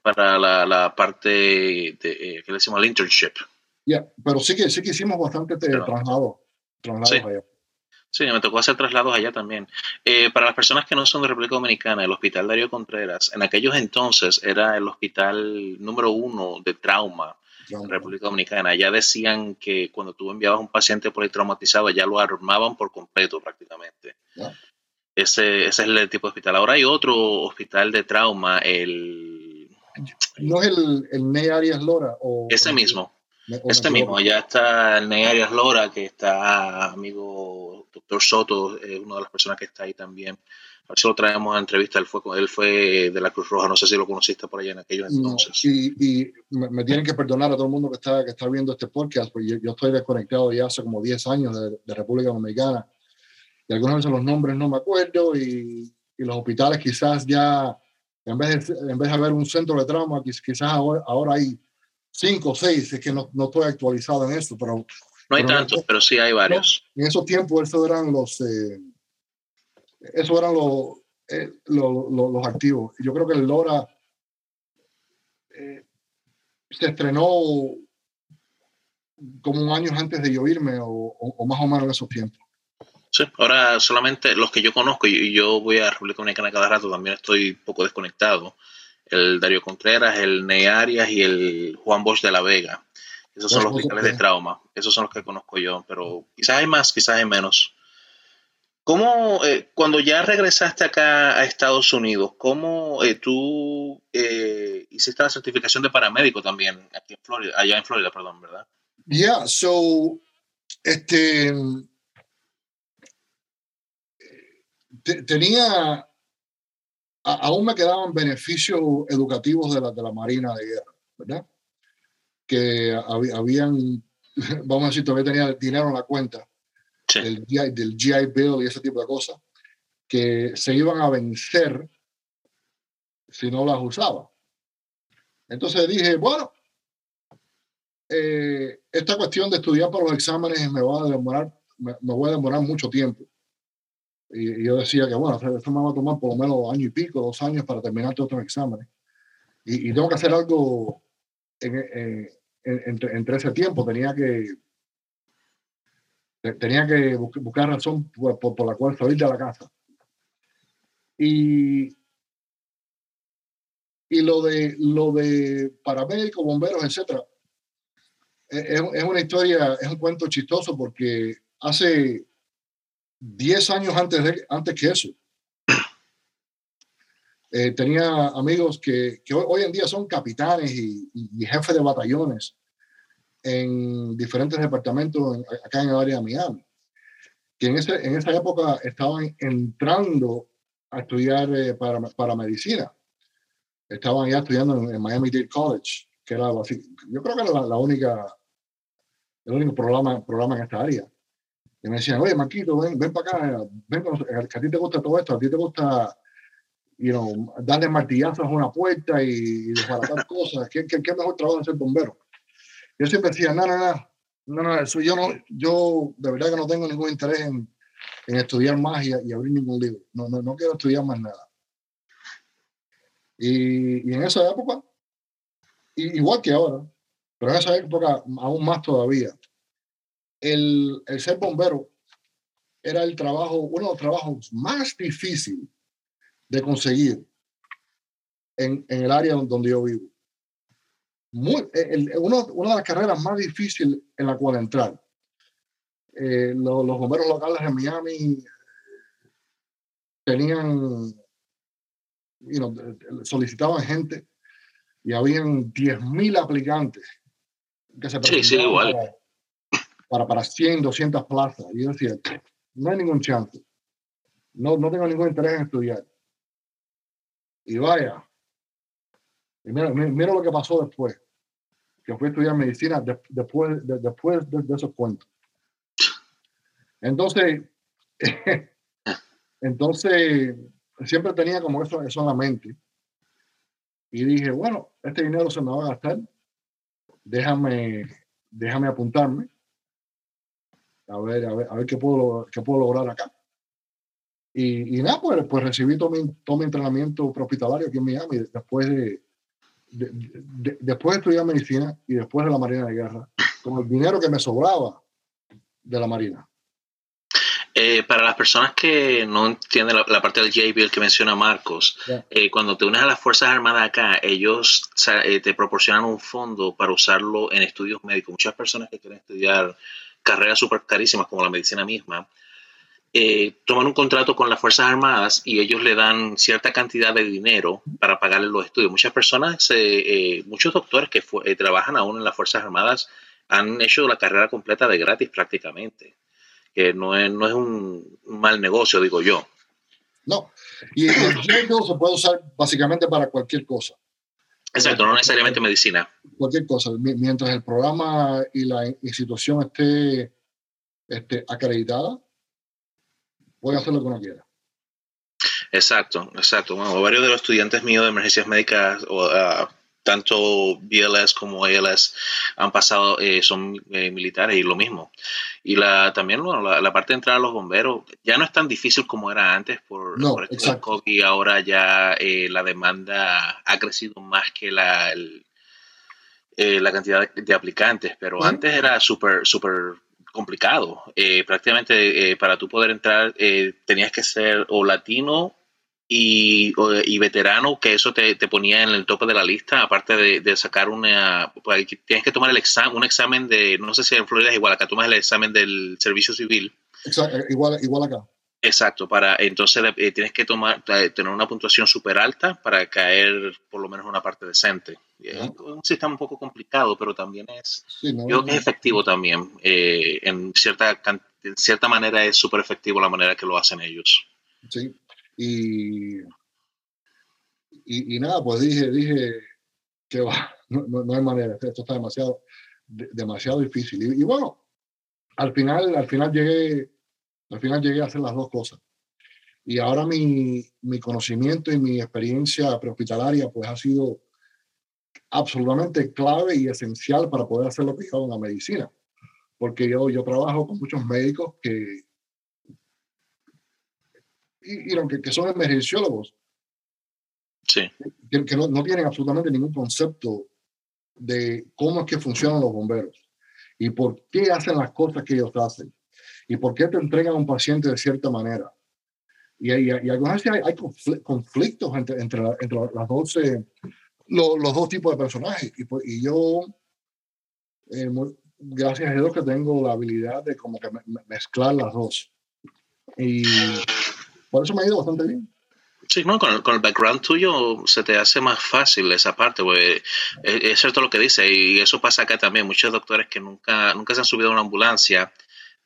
para la, la parte de, eh, que le decimos el internship. Ya, pero sí que, sí que hicimos bastante traslados, traslados allá. Sí, me tocó hacer traslados allá también. Eh, para las personas que no son de República Dominicana, el Hospital Darío Contreras, en aquellos entonces era el hospital número uno de trauma en República Dominicana. Ya decían que cuando tú enviabas a un paciente por ahí traumatizado, ya lo armaban por completo prácticamente. Ese, ese es el tipo de hospital. Ahora hay otro hospital de trauma, el... ¿No es el, el Ney Arias Lora? O, ese mismo. Este mismo, ya está el Ney Arias Lora, que está amigo doctor Soto, es una de las personas que está ahí también. A ver si lo traemos a entrevista. Él fue, él fue de la Cruz Roja, no sé si lo conociste por allá en aquellos entonces. y, me, tienen que perdonar a todo el mundo que está, que está viendo este podcast, porque yo, estoy desconectado ya hace como 10 años de, República Dominicana. Y algunas veces los nombres no me acuerdo y, y los hospitales quizás ya, en vez, de, en vez de haber un centro de trauma, quizás ahora, ahora hay cinco o seis, es que no, no, estoy actualizado en esto, pero... No hay tantos, pero sí hay varios. En esos tiempos, esos eran los... Eh, esos eran los, eh, los, los, activos. Yo creo que el Lora eh, se estrenó como un año antes de yo irme, o, o, más o menos en esos tiempos. Sí, ahora solamente los que yo conozco, y yo voy a República Dominicana cada rato, también estoy un poco desconectado el Darío Contreras, el Ney Arias y el Juan Bosch de la Vega. Esos son los hospitales de trauma. Esos son los que conozco yo, pero quizás hay más, quizás hay menos. ¿Cómo, eh, cuando ya regresaste acá a Estados Unidos, cómo eh, tú eh, hiciste la certificación de paramédico también aquí en Florida, allá en Florida, perdón, ¿verdad? Yeah, so, este, tenía aún me quedaban beneficios educativos de la, de la Marina de Guerra, ¿verdad? Que habían, *laughs* vamos a decir, todavía tenía dinero en la cuenta del, GI, del GI Bill y ese tipo de cosas, que se iban a vencer si no las usaba. Entonces dije, bueno, eh, esta cuestión de estudiar para los exámenes me va a demorar, me, me voy a demorar mucho tiempo. Y, yo decía que, bueno, esto me va a tomar por lo menos año y pico, dos años para terminar todos estos exámenes. Y, tengo que hacer algo entre, ese tiempo. Tenía que tenía que buscar razón por, por, la cual salir de la casa. Y, y lo de lo de paramédicos, bomberos, etcétera, es, es, una historia, es un cuento chistoso porque hace 10 años antes, de, antes que eso. Eh, tenía amigos que, que, hoy en día son capitanes y, jefes de batallones en diferentes departamentos acá en el área de Miami, que en, ese, en esa época estaban entrando a estudiar eh, para, para, medicina. Estaban ya estudiando en, Miami Dade College, que era, yo creo que era la, la única, el único programa, programa en esta área. Y me decían, oye, Marquito, ven, ven para acá, ven, que a ti te gusta todo esto, a ti te gusta you know, darle martillazos a una puerta y, desbaratar *laughs* cosas. ¿Qué, ¿Qué, qué, mejor trabajo ser bombero? Yo siempre decía, no, no, no, no, no, eso yo no, yo de verdad que no tengo ningún interés en, en estudiar más y, y, abrir ningún libro. No, no, no quiero estudiar más nada. Y, y en esa época, igual que ahora, pero en esa época aún más todavía, el, el, ser bombero era el trabajo, uno de los trabajos más difíciles de conseguir en, en el área donde yo vivo. Muy, el, uno, una de las carreras más difíciles en la cual entrar. eh, los, bomberos locales de Miami tenían, solicitaban gente y habían 10.000 aplicantes que se presentaban Para, para, 100, 200 plazas. Y yo decía, no hay ningún chance. No, no tengo ningún interés en estudiar. Y vaya, mira, mira, lo que pasó después, que fui a estudiar medicina después, de, después de, esos cuentos. Entonces, *laughs* entonces, siempre tenía como eso, eso en la mente. Y dije, bueno, este dinero se me va a gastar, déjame, déjame apuntarme, a ver, a ver, a ver qué, puedo, qué puedo lograr acá. Y, y nada, pues, pues recibí todo mi, todo mi entrenamiento hospitalario aquí en Miami después de, después de estudiar medicina y después de la Marina de Guerra, con el dinero que me sobraba de la Marina. Eh, para las personas que no entienden la, parte del JBL que menciona Marcos, eh, cuando te unes a las Fuerzas Armadas acá, ellos eh, te proporcionan un fondo para usarlo en estudios médicos. Muchas personas que quieren estudiar carreras súper carísimas como la medicina misma, eh, toman un contrato con las Fuerzas Armadas y ellos le dan cierta cantidad de dinero para pagarle los estudios. Muchas personas, eh, eh, muchos doctores que trabajan aún en las Fuerzas Armadas han hecho la carrera completa de gratis prácticamente, que no es, no es un mal negocio, digo yo. No, y el dinero se puede usar básicamente para cualquier cosa. Exacto, no necesariamente medicina. Cualquier cosa, mientras el programa y la institución esté, esté acreditada, voy a hacer lo que uno quiera. Exacto, exacto. Bueno, varios de los estudiantes míos de emergencias médicas, o, uh, tanto BLS como ALS, han pasado, eh, son eh, militares y lo mismo. Y la, también bueno, la, parte de entrar a los bomberos ya no es tan difícil como era antes por, no, por y ahora ya eh, la demanda ha crecido más que la, la cantidad de, aplicantes, pero antes era súper, súper complicado. Eh, prácticamente eh, para tú poder entrar eh, tenías que ser o latino y, y veterano, que eso te, te, ponía en el tope de la lista, aparte de, de sacar una... Pues, tienes que tomar el examen, un examen de, no sé si en Florida es igual, acá tomas el examen del servicio civil. Exacto, igual, igual acá. Exacto, para entonces eh, tienes que tomar eh, tener una puntuación súper alta para caer por lo menos una parte decente. Es un sistema un poco complicado, pero también es, yo creo que es efectivo también. Eh, en, cierta, en cierta manera es súper efectivo la manera que lo hacen ellos. Sí, y, y, nada, pues dije, dije que va, *laughs* no, no, hay manera, esto está demasiado, demasiado difícil. Y, y bueno, al final, al final llegué al final llegué a hacer las dos cosas. Y ahora mi, mi conocimiento y mi experiencia prehospitalaria pues ha sido absolutamente clave y esencial para poder hacer lo que yo en la medicina. Porque yo, yo trabajo con muchos médicos que, y, y que, son emergenciólogos, sí. que, que no, no, tienen absolutamente ningún concepto de cómo es que funcionan los bomberos y por qué hacen las cosas que ellos hacen y por qué te entregan a un paciente de cierta manera. Y, y, y algunas veces hay, conflictos entre, entre, entre las dos, los, los, dos tipos de personajes. Y, pues, y yo, eh, gracias a Dios que tengo la habilidad de como que mezclar las dos. Y por eso me ha ido bastante bien. Sí, no, con el, con el, background tuyo se te hace más fácil esa parte, pues es, cierto lo que dice, y eso pasa acá también. Muchos doctores que nunca, nunca se han subido a una ambulancia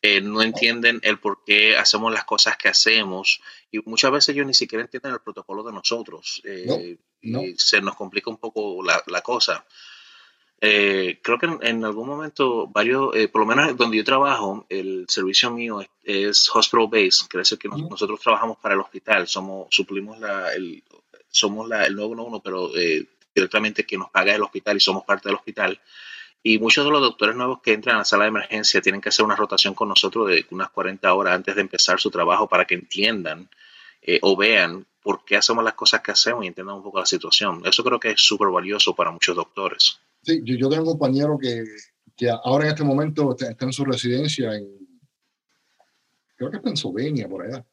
eh, no entienden el por qué hacemos las cosas que hacemos y muchas veces ellos ni siquiera entienden el protocolo de nosotros. Eh, y se nos complica un poco la, la cosa. Eh, creo que en, algún momento, varios, por lo menos donde yo trabajo, el servicio mío es, hospital base, quiere decir que nosotros trabajamos para el hospital, somos, suplimos la, el, somos la, el 911, pero directamente que nos paga el hospital y somos parte del hospital. Y muchos de los doctores nuevos que entran a la sala de emergencia tienen que hacer una rotación con nosotros de unas 40 horas antes de empezar su trabajo para que entiendan eh, o vean por qué hacemos las cosas que hacemos y entiendan un poco la situación. Eso creo que es súper valioso para muchos doctores. Sí, yo, tengo un compañero que, que, ahora en este momento está, en su residencia en, creo que es Pennsylvania, por allá.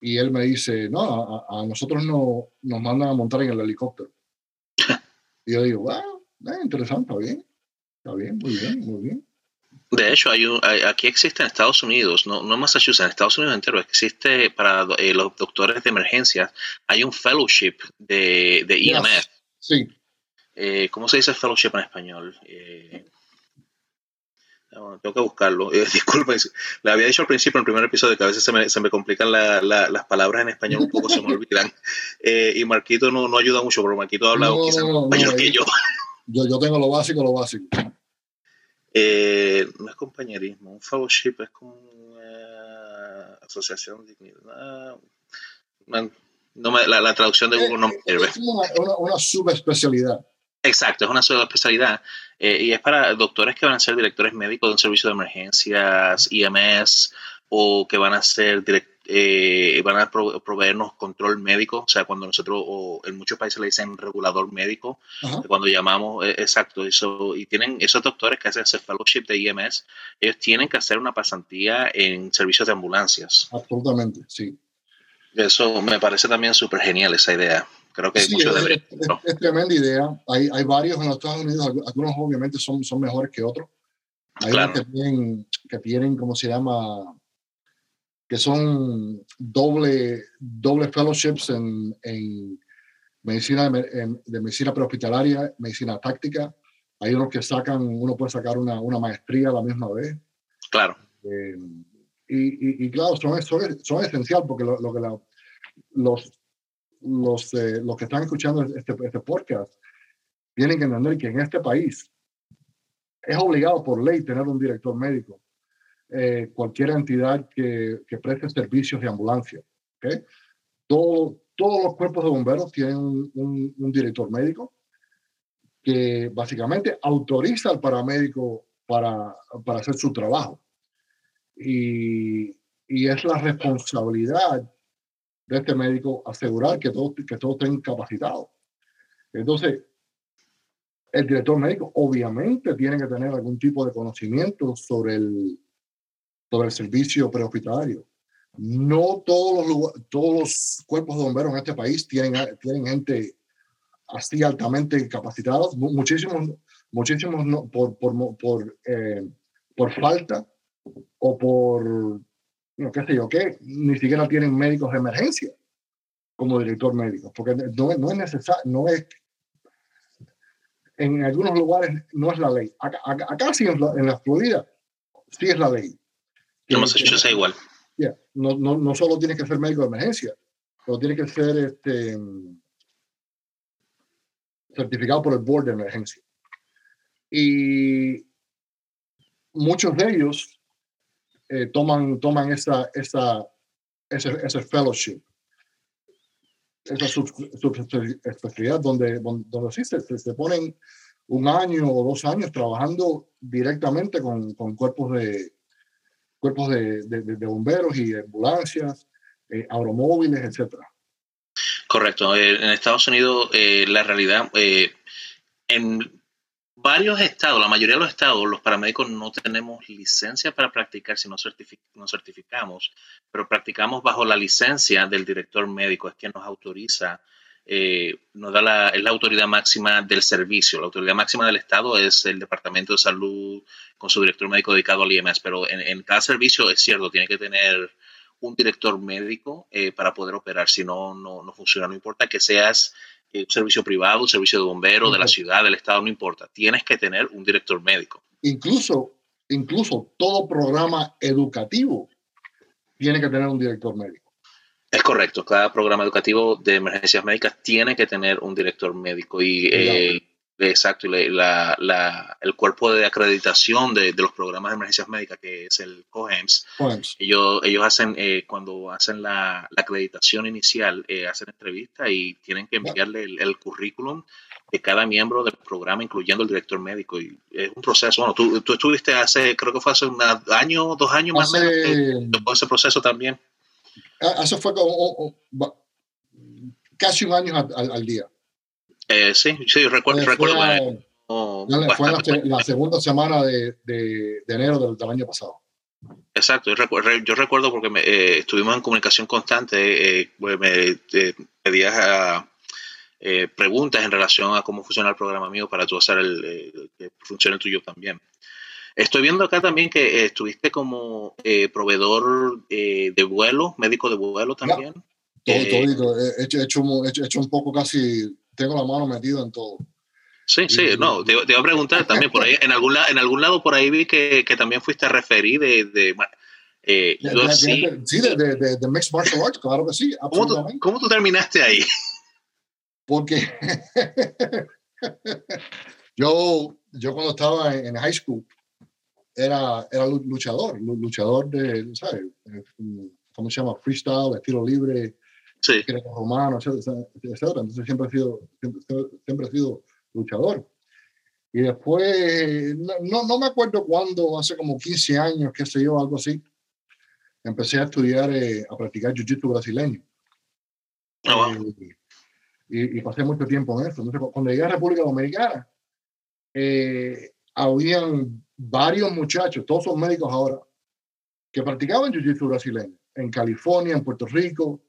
Y él me dice, no, a, nosotros no, nos mandan a montar en el helicóptero. y yo digo, wow, interesante, está bien. Está bien, muy bien, muy bien. De hecho, hay, aquí existe en Estados Unidos, no, no en Massachusetts, en Estados Unidos entero, existe para eh, los doctores de emergencia, hay un fellowship de, de EMS. Sí. Eh, ¿Cómo se dice fellowship en español? Eh, ah, tengo que buscarlo. *laughs* Eh, disculpen, le había dicho al principio en el primer episodio que a veces se me, se me complican las palabras en español un poco, se me olvidan. *laughs* y Marquito no, no ayuda mucho, pero Marquito ha hablado quizás español que yo. yo. Yo tengo lo básico, lo básico. Eh, no es compañerismo, un fellowship es como una asociación de dignidad. No me, la, traducción de Google no me sirve. Es una, subespecialidad. Exacto, es una subespecialidad eh, y es para doctores que van a ser directores médicos de un servicio de emergencias, IMS, o que van a ser directores eh, van a proveernos control médico, o sea, cuando nosotros, o en muchos países le dicen regulador médico, cuando llamamos, eh, exacto, eso, y tienen esos doctores que hacen ese fellowship de IMS, ellos tienen que hacer una pasantía en servicios de ambulancias. Absolutamente, sí. Eso me parece también súper genial esa idea. Creo que sí, es, es, tremenda idea. Hay, hay varios en los Estados Unidos, algunos obviamente son, son mejores que otros. Hay claro. que tienen, que tienen, ¿cómo se llama? que son doble, doble fellowships en, en medicina de, medicina prehospitalaria, medicina táctica. Hay unos que sacan, uno puede sacar una, una maestría a la misma vez. Claro. Eh, y, y, claro, son, son, son esencial porque lo, lo que la, los, los, eh, los que están escuchando este, este podcast tienen que entender que en este país es obligado por ley tener un director médico eh, cualquier entidad que, que, preste servicios de ambulancia. Todo, todos los cuerpos de bomberos tienen un, un, director médico que básicamente autoriza al paramédico para, para hacer su trabajo. Y, y, es la responsabilidad de este médico asegurar que todos, que todos estén capacitados. Entonces, el director médico obviamente tiene que tener algún tipo de conocimiento sobre el, sobre el servicio prehospitalario. No todos los, todos los cuerpos de bomberos en este país tienen, tienen gente así altamente capacitados, muchísimos, muchísimos no, por, por, por, eh, por falta o por, no, qué sé yo qué, ni siquiera tienen médicos de emergencia como director médico, porque no, no es necesario, no es, en algunos lugares no es la ley. Acá, acá, sí en la, en la Florida sí es la ley. En Massachusetts es igual. No, no, no, solo tiene que ser médico de emergencia, pero tiene que ser este, certificado por el board de emergencia. Y muchos de ellos eh, toman, toman esa, esa, ese, ese fellowship, esa subespecialidad donde, donde sí se, se, ponen un año o dos años trabajando directamente con, con cuerpos de, cuerpos de, de, bomberos y ambulancias, eh, automóviles, etcétera. Correcto. Eh, en Estados Unidos, eh, la realidad, en varios estados, la mayoría de los estados, los paramédicos no tenemos licencia para practicar si no, nos certificamos, pero practicamos bajo la licencia del director médico, es quien nos autoriza eh, nos da la, es la autoridad máxima del servicio. La autoridad máxima del Estado es el Departamento de Salud con su director médico dedicado al IMS, pero en, cada servicio es cierto, tiene que tener un director médico eh, para poder operar, si no, no, funciona. No importa que seas un servicio privado, un servicio de bombero, de la ciudad, del Estado, no importa. Tienes que tener un director médico. Incluso, incluso todo programa educativo tiene que tener un director médico. Es correcto, cada programa educativo de emergencias médicas tiene que tener un director médico y eh, exacto, la, la, el cuerpo de acreditación de, de, los programas de emergencias médicas, que es el COHEMS, ellos, ellos hacen, eh, cuando hacen la, la acreditación inicial, eh, hacen entrevista y tienen que enviarle el, currículum de cada miembro del programa, incluyendo el director médico. Y es un proceso. Bueno, tú, tú estuviste hace, creo que fue hace un año, dos años más o menos, ese proceso también. Ah, eso fue como casi un año al, día. Eh, sí, sí, recuerdo. Eh, recuerdo fue, la, segunda semana de, de, enero del, año pasado. Exacto, yo recuerdo, yo recuerdo porque eh, estuvimos en comunicación constante, pues me pedías preguntas en relación a cómo funciona el programa mío para tú hacer el que funcione el tuyo también. Estoy viendo acá también que estuviste como proveedor de vuelo, médico de vuelo también. todo, He, hecho, he, hecho, un poco casi, tengo la mano metida en todo. Sí, sí, no, te, iba a preguntar también por ahí, en algún, en algún lado por ahí vi que, que también fuiste a referir de, de eh, sí, de, de, de, Mixed Martial Arts, claro que sí. ¿Cómo tú, ¿Cómo tú, terminaste ahí? Porque *laughs* yo, yo cuando estaba en, high school era, era luchador, luchador de, ¿sabes? ¿Cómo se llama? Freestyle, estilo libre, sí. romano, etcétera, Entonces siempre he sido, siempre, siempre he sido luchador. Y después, no, no me acuerdo cuándo, hace como 15 años, qué sé yo, algo así, empecé a estudiar, eh, a practicar jiu-jitsu brasileño. Oh, y, pasé mucho tiempo en eso. Entonces, cuando llegué a República Dominicana, eh, habían varios muchachos, todos son médicos ahora, que practicaban jiu-jitsu brasileño en California, en Puerto Rico,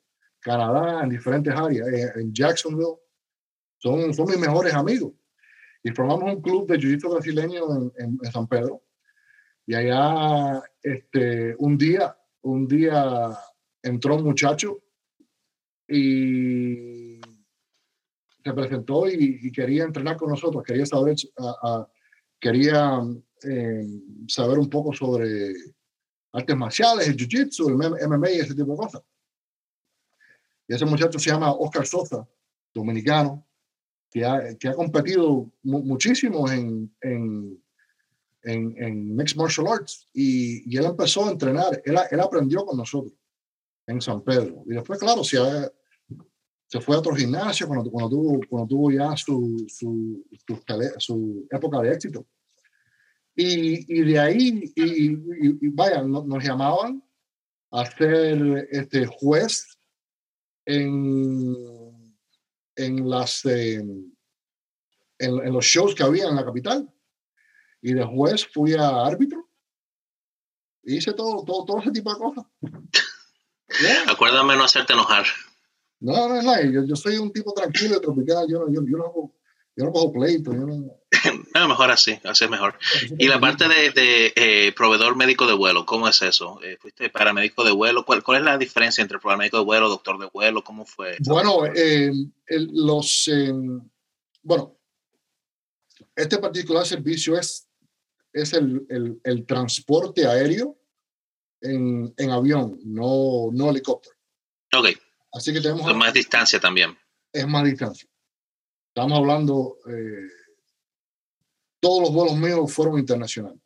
Canadá, en diferentes áreas, en Jacksonville. Son, son mis mejores amigos. Y formamos un club de jiu-jitsu brasileño en, en, San Pedro. Y allá, este, un día, un día entró un muchacho y se presentó y, quería entrenar con nosotros, quería saber, quería eh, saber un poco sobre artes marciales, el jiu-jitsu, el MMA y ese tipo de cosas. Y ese muchacho se llama Oscar Sosa, dominicano, que ha, que ha competido muchísimo en, en, en, Mixed Martial Arts y, y, él empezó a entrenar, él, él, aprendió con nosotros en San Pedro. Y después, claro, se, se fue a otro gimnasio cuando, cuando, tuvo, cuando tuvo ya su, su, su, época de éxito. Y, y de ahí, y, y vaya, nos, llamaban a ser este juez en en, las, eh, en, en, los shows que había en la capital. Y después fui a árbitro. Hice todo, todo, todo ese tipo de cosas. *laughs* Acuérdame no hacerte enojar. No, no, no, yo, yo soy un tipo tranquilo y tropical, yo, yo, yo, no, yo no cojo pleito. Yo no... *laughs* no, mejor así, así es mejor. Y la parte de, de eh, proveedor médico de vuelo, ¿cómo es eso? Eh, ¿Fuiste paramédico de vuelo? ¿Cuál, ¿Cuál es la diferencia entre paramédico de vuelo, doctor de vuelo? ¿Cómo fue? Bueno, eh, los, bueno, este particular servicio es, es el, el, el transporte aéreo en, en, avión, no, no helicóptero. Ok. Así que tenemos... Es más distancia también. Es más distancia. Estamos hablando, eh, todos los vuelos míos fueron internacionales.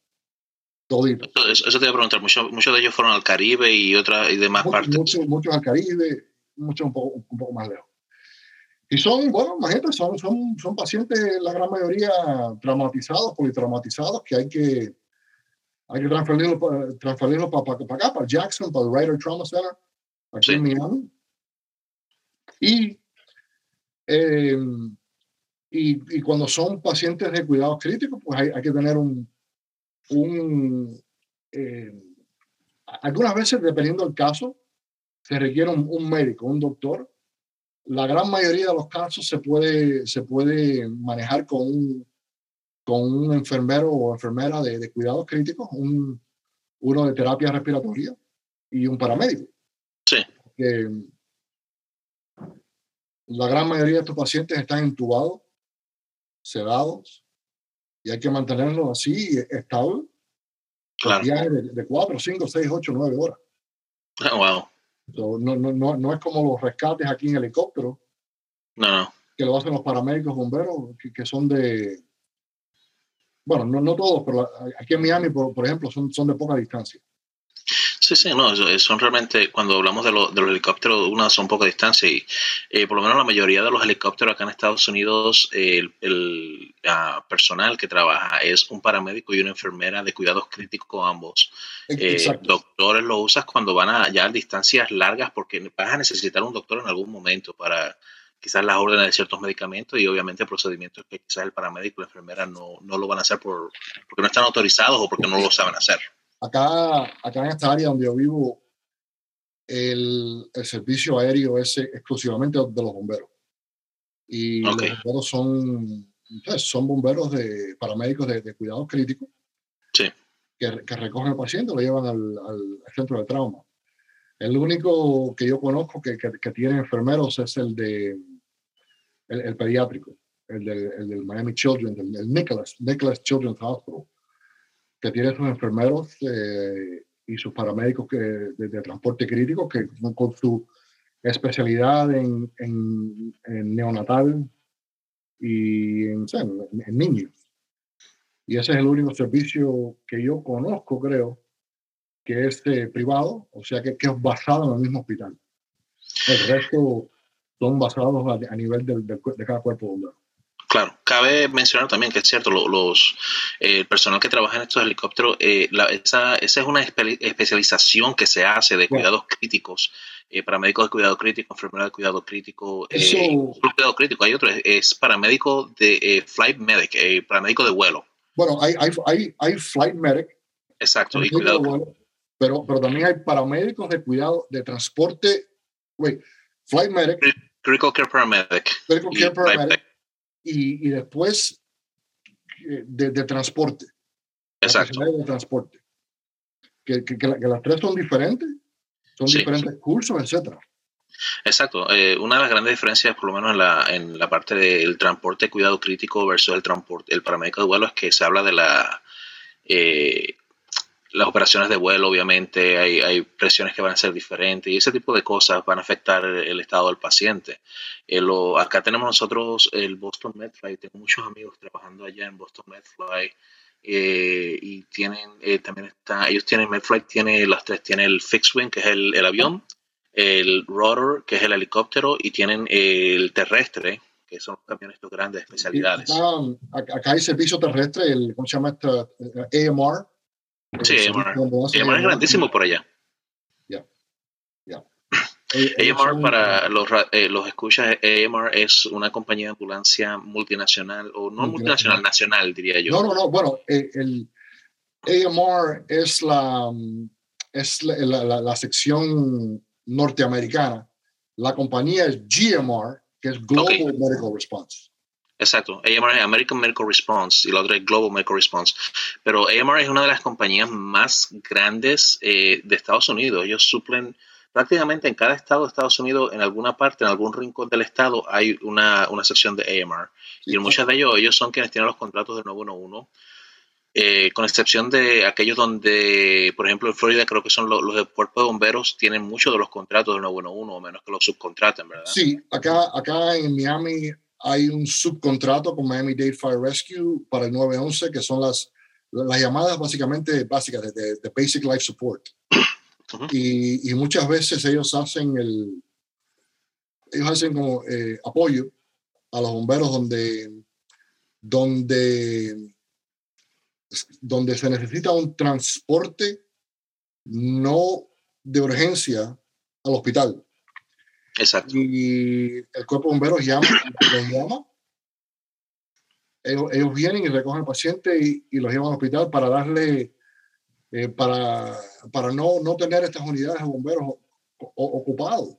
Toditos. Eso, eso, te iba a preguntar, muchos, muchos de ellos fueron al Caribe y otras y demás muchos, partes. Muchos, muchos al Caribe, muchos un poco, un poco más lejos. Y son, bueno, imagínate, son, son, son pacientes, la gran mayoría traumatizados, politraumatizados, que hay que, hay que transferirlos transferirlo para, para, para, acá, para Jackson, para el Ryder Trauma Center, aquí sí. en Miami. Y eh, y, y, cuando son pacientes de cuidados críticos, pues hay, hay que tener un... un eh, algunas veces, dependiendo del caso, se requiere un, un, médico, un doctor. La gran mayoría de los casos se puede, se puede manejar con un, con un enfermero o enfermera de, de cuidados críticos, un, uno de terapia respiratoria y un paramédico. Sí. Que la gran mayoría de estos pacientes están entubados sedados y hay que mantenerlos así, estable. Claro. De, de 4, 5, 6, 8, 9 horas. Oh, wow. So, no, no, no, no es como los rescates aquí en helicóptero. No, no. Que lo hacen los paramédicos bomberos, que, que son de. Bueno, no, no todos, pero aquí en Miami, por, por ejemplo, son, son de poca distancia. Sí, sí, no, son realmente, cuando hablamos de, lo, de los helicópteros, unas son poca distancia y eh, por lo menos la mayoría de los helicópteros acá en Estados Unidos, eh, el, el uh, personal que trabaja es un paramédico y una enfermera de cuidados críticos ambos. Eh, doctores lo usas cuando van a ya a distancias largas porque vas a necesitar un doctor en algún momento para quizás las órdenes de ciertos medicamentos y obviamente procedimientos que quizás el paramédico y la enfermera no, no lo van a hacer por, porque no están autorizados o porque no lo saben hacer. Acá, acá en esta área donde yo vivo, el, el servicio aéreo es exclusivamente de los bomberos. Y okay. los bomberos son, son bomberos de paramédicos de, de cuidados críticos. Sí. que, que recogen al paciente, lo llevan al, al, centro de trauma. El único que yo conozco que, que, tiene enfermeros es el de el, pediátrico, el del, el del, Miami Children, el, Nicholas, Nicholas Children's Hospital, que tiene sus enfermeros eh, y sus paramédicos que, de, transporte crítico que con su especialidad en, en, neonatal y en, en, niños. Y ese es el único servicio que yo conozco, creo, que es eh, privado, o sea, que, que, es basado en el mismo hospital. El resto son basados a, nivel de, de, cada cuerpo bombero. Claro, cabe mencionar también que es cierto, los, eh, el personal que trabaja en estos helicópteros, eh, esa, esa, es una especialización que se hace de cuidados críticos, eh, paramédicos de cuidado crítico, enfermería de cuidado crítico, eh, cuidado crítico, hay otro, es paramédico de flight medic, paramédico de vuelo. Bueno, hay, hay, hay, hay flight medic. Exacto, y cuidado. pero, pero también hay paramédicos de cuidado de transporte, wait, flight medic. Critical care paramedic. Critical care paramedic y, y después eh, de, de transporte. Exacto. De transporte. Que, que, que, las tres son diferentes, son diferentes cursos, etcétera. Exacto. Eh, una de las grandes diferencias, por lo menos en la, en la parte del transporte cuidado crítico versus el transporte, el paramédico de vuelo, es que se habla de la eh, las operaciones de vuelo, obviamente, hay, hay, presiones que van a ser diferentes y ese tipo de cosas van a afectar el, estado del paciente. Eh, lo, acá tenemos nosotros el Boston MedFly, tengo muchos amigos trabajando allá en Boston MedFly eh, y tienen, eh, también está, ellos tienen, MedFly tiene las tres, tiene el fixed wing, que es el, el avión, el rotor, que es el helicóptero, y tienen el terrestre, que son camiones de grandes especialidades. Acá, acá, hay servicio terrestre, el, ¿cómo se llama? AMR Sí, AMR. AMR es grandísimo por allá. Ya, ya. *clears throat* AMR para los, eh, los escuchas, AMR es una compañía de ambulancia multinacional, o no multinacional, nacional, diría yo. No, no, no, bueno, eh, el AMR es la, es la, la, la, sección norteamericana. La compañía es GMR, que es Global Medical Response. Exacto, AMR es American Medical Response y la otra es Global Medical Response. Pero AMR es una de las compañías más grandes eh, de Estados Unidos. Ellos suplen prácticamente en cada estado de Estados Unidos, en alguna parte, en algún rincón del estado, hay una, una sección de AMR. y en muchos de ellos, ellos son quienes tienen los contratos de 911. Eh, con excepción de aquellos donde, por ejemplo, en Florida creo que son los, los de cuerpo de bomberos, tienen muchos de los contratos de 911, o menos que los subcontraten, ¿verdad? Sí, acá, acá en Miami hay un subcontrato con Miami-Dade Fire Rescue para el 911, que son las, las llamadas básicamente básicas de, de, Basic Life Support. *clears throat* y, y, muchas veces ellos hacen el ellos hacen como eh, apoyo a los bomberos donde donde donde se necesita un transporte no de urgencia al hospital Exacto. Y el cuerpo de bomberos llama, los llama. Ellos, vienen y recogen al paciente y, y los llevan al hospital para darle, eh, para, para no, no tener estas unidades de bomberos ocupados.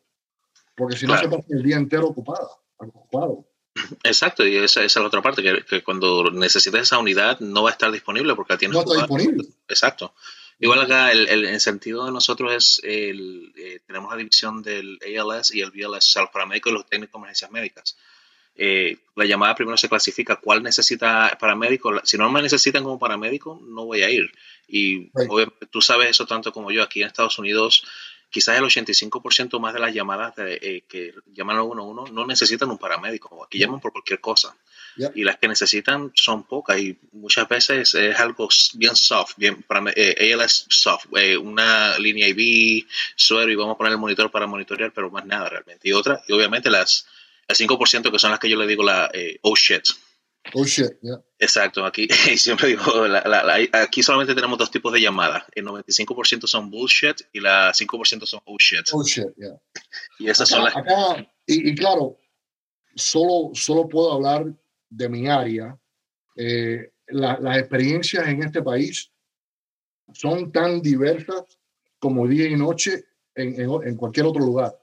Porque si no se pasa el día entero ocupada, ocupado. Exacto, y esa, esa, es la otra parte, que, que, cuando necesites esa unidad no va a estar disponible porque la tienes. No está disponible. Exacto. Igual acá el, el, sentido de nosotros es, el, eh, tenemos la división del ALS y el BLS, o sea, los paramédicos y los técnicos de emergencias médicas. Eh, la llamada primero se clasifica cuál necesita paramédico. Si no me necesitan como paramédico, no voy a ir. Y tú sabes eso tanto como yo. Aquí en Estados Unidos, quizás el 85% más de las llamadas de, eh, que llaman al 111 no necesitan un paramédico. Aquí llaman por cualquier cosa. Y las que necesitan son pocas y muchas veces es algo bien soft, bien para eh, ALS soft, eh, una línea IV, suero y vamos a poner el monitor para monitorear, pero más nada realmente. Y otra, y obviamente las el 5% que son las que yo le digo la eh, oh shit. Oh shit, yeah. Exacto, aquí *laughs* siempre digo, la, la, aquí solamente tenemos dos tipos de llamadas. El 95% son bullshit y la 5% son oh shit. Oh shit, yeah. Y esas son las... Acá, y, y claro, solo, solo puedo hablar de mi área, eh, las experiencias en este país son tan diversas como día y noche en, en, cualquier otro lugar.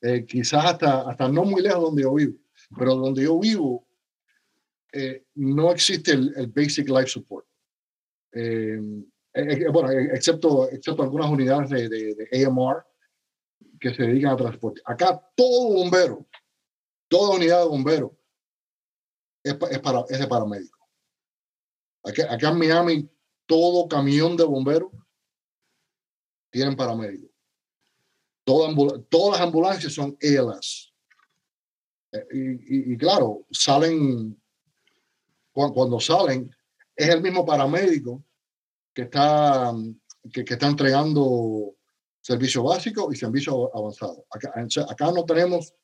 Eh, quizás hasta, hasta no muy lejos donde yo vivo, pero donde yo vivo eh, no existe el, Basic Life Support. bueno, excepto, excepto algunas unidades de, de, AMR que se dedican a transporte. Acá todo bombero, toda unidad de bombero es, es, para, es de paramédico. Acá, acá en Miami, todo camión de bomberos tienen paramédico. todas las ambulancias son ALS. Eh, y, y, claro, salen, cuando, salen, es el mismo paramédico que está, que, que está entregando servicio básico y servicio avanzado. Acá, acá no tenemos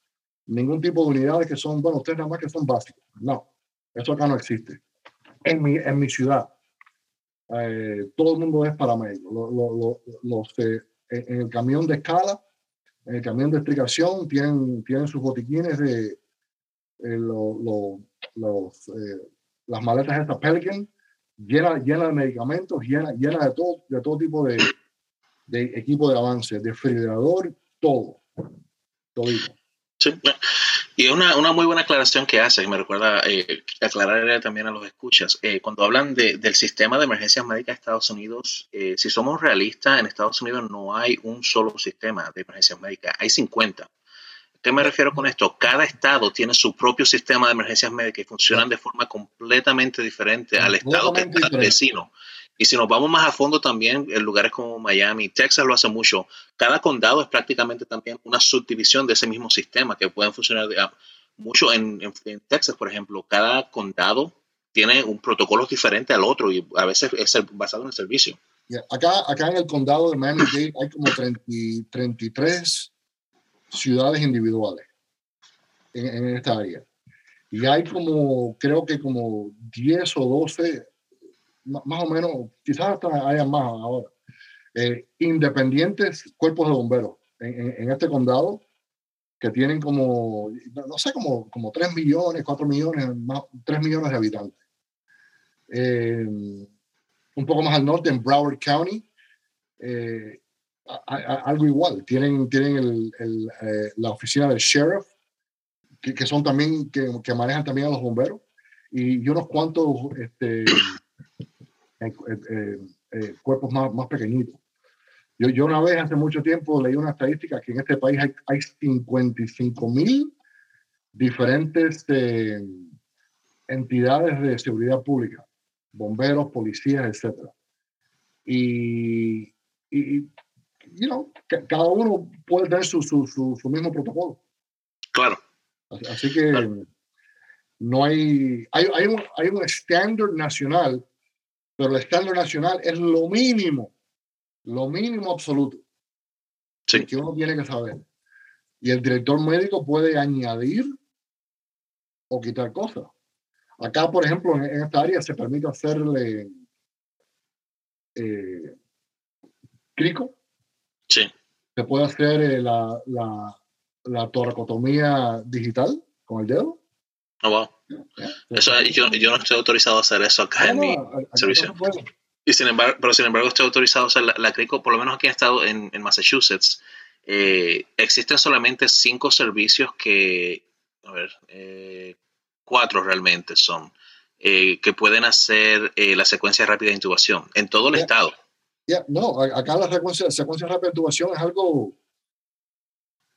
ningún tipo de unidades que son, bueno, ustedes nada más que son básicos. No, eso acá no existe. En mi, en mi ciudad, eh, todo el mundo es paramédico. los, en el camión de escala, en el camión de explicación, tienen, tienen sus botiquines de eh, los, eh, las maletas estas Pelican, llena, llena de medicamentos, llena, llena de, todo, de todo tipo de, de equipo de avance, de refrigerador, todo. Todito. Sí, y una, una muy buena aclaración que hace, que me recuerda eh, aclarar también a los escuchas. Eh, cuando hablan de, del sistema de emergencias médicas de Estados Unidos, eh, si somos realistas, en Estados Unidos no hay un solo sistema de emergencias médicas, hay 50. ¿Qué me refiero con esto? Cada estado tiene su propio sistema de emergencias médicas y funcionan de forma completamente diferente al estado que está vecino. Y si nos vamos más a fondo también, en lugares como Miami, Texas lo hace mucho. Cada condado es prácticamente también una subdivisión de ese mismo sistema que pueden funcionar mucho en, Texas, por ejemplo. Cada condado tiene un protocolo diferente al otro y a veces es basado en el servicio. Acá, acá en el condado de Miami-Dade hay como 33 ciudades individuales en, en, esta área. Y hay como, creo que como 10 o 12 más o menos, quizás hasta haya más ahora, eh, independientes cuerpos de bomberos en, este condado que tienen como, no sé, como, como 3 millones, 4 millones, más, 3 millones de habitantes. Eh, un poco más al norte, en Broward County, eh, algo igual. Tienen, tienen el, la oficina del sheriff, que, que son también, que, que, manejan también a los bomberos, y, y unos cuantos este, eh, eh, eh, cuerpos más, más pequeñitos. Yo, yo una vez, hace mucho tiempo, leí una estadística que en este país hay, hay 55 mil diferentes entidades de seguridad pública, bomberos, policías, etc. Y, y you know, cada uno puede tener su, su, su, mismo protocolo. Claro. Así, que no hay, hay, hay un, hay un estándar nacional pero el estándar nacional es lo mínimo, lo mínimo absoluto que uno tiene que saber. Y el director médico puede añadir o quitar cosas. Acá, por ejemplo, en, esta área se permite hacerle eh, crico. Sí. Se puede hacer eh, la, la, la toracotomía digital con el dedo. Oh, wow. Eso, yo, yo, no estoy autorizado a hacer eso acá en mi servicio. y sin embargo, pero sin embargo estoy autorizado a hacer la, CRICO, por lo menos aquí en estado en, en Massachusetts. Eh, existen solamente cinco servicios que, a ver, eh, cuatro realmente son, eh, que pueden hacer la secuencia rápida de intubación en todo el estado. No, acá la secuencia, secuencia rápida de intubación es algo,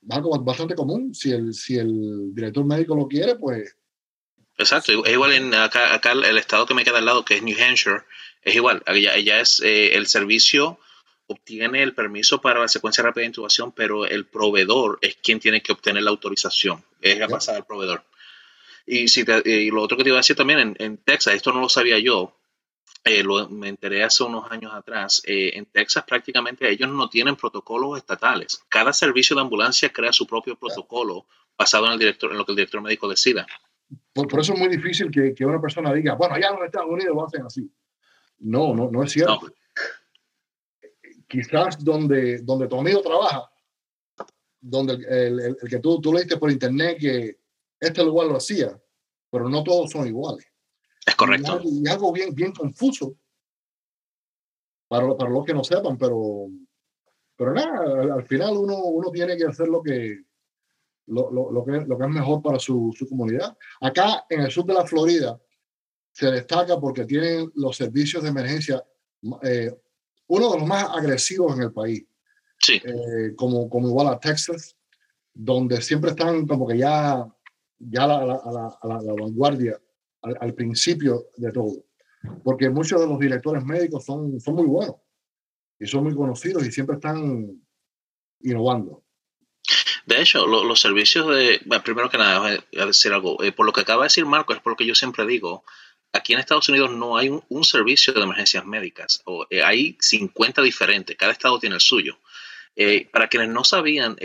algo bastante común. Si el, si el director médico lo quiere, pues Exacto, es igual en acá, acá el estado que me queda al lado, que es New Hampshire, es igual. Ella, es eh, el servicio obtiene el permiso para la secuencia rápida de intubación, pero el proveedor es quien tiene que obtener la autorización. Es la pasada al proveedor. Y, si y lo otro que te iba a decir también, en, Texas, esto no lo sabía yo, eh, lo, me enteré hace unos años atrás, eh, en Texas prácticamente ellos no tienen protocolos estatales. Cada servicio de ambulancia crea su propio protocolo basado en, el director, en lo que el director médico decida por, eso es muy difícil que, que, una persona diga, bueno, allá en los Estados Unidos lo hacen así. No, no, no es cierto. Quizás donde, donde tu amigo trabaja, donde el, el, que tú, tú leíste por internet que este lugar lo hacía, pero no todos son iguales. Es correcto. Y, algo bien, bien confuso para, para los que no sepan, pero, pero nada, al, al final uno, uno tiene que hacer lo que, lo, lo, lo, que, lo que es mejor para su, su, comunidad. Acá en el sur de la Florida se destaca porque tienen los servicios de emergencia eh, uno de los más agresivos en el país. Sí. Eh, como, como igual a Texas, donde siempre están como que ya, ya a, la, a, la, vanguardia al, principio de todo. Porque muchos de los directores médicos son, son muy buenos y son muy conocidos y siempre están innovando. De hecho, los servicios de, primero que nada, voy a decir algo, eh, por lo que acaba de decir Marco, es por lo que yo siempre digo, aquí en Estados Unidos no hay un, servicio de emergencias médicas, o, eh, hay 50 diferentes, cada estado tiene el suyo. Eh, para quienes no sabían,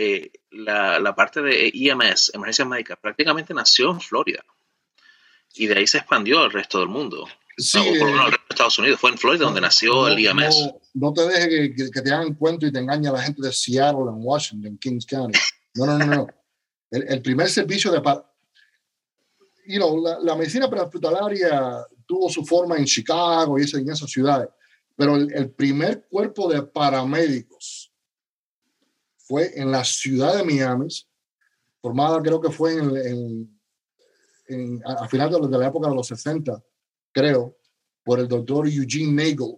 la, la, parte de EMS, emergencias médicas, prácticamente nació en Florida y de ahí se expandió al resto del mundo. Sí, por lo menos al resto de Estados Unidos. Fue en Florida donde nació el IMS. No, te dejes que, que, te hagan cuento y te engañe a la gente de Seattle, en Washington, Kings County. No, no, no, no. El, primer servicio de... You know, la, medicina hospitalaria tuvo su forma en Chicago y en esas ciudades, pero el, primer cuerpo de paramédicos fue en la ciudad de Miami, formada creo que fue en, en, a, a finales de la época de los 60, creo, por el doctor Eugene Nagel,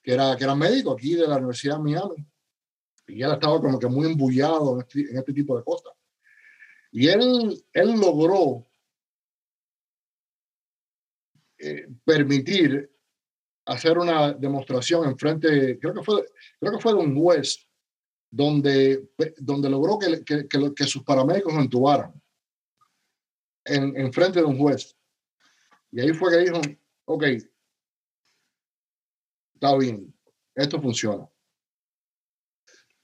que era, que era médico aquí de la Universidad de Miami y él estaba como que muy embullado en este, este tipo de cosas. Y él, él logró eh, permitir hacer una demostración en frente, creo que fue, creo que fue de un juez, donde, donde logró que, que, que, sus paramédicos entubaran en, en frente de un juez. Y ahí fue que dijo, ok, está bien, esto funciona.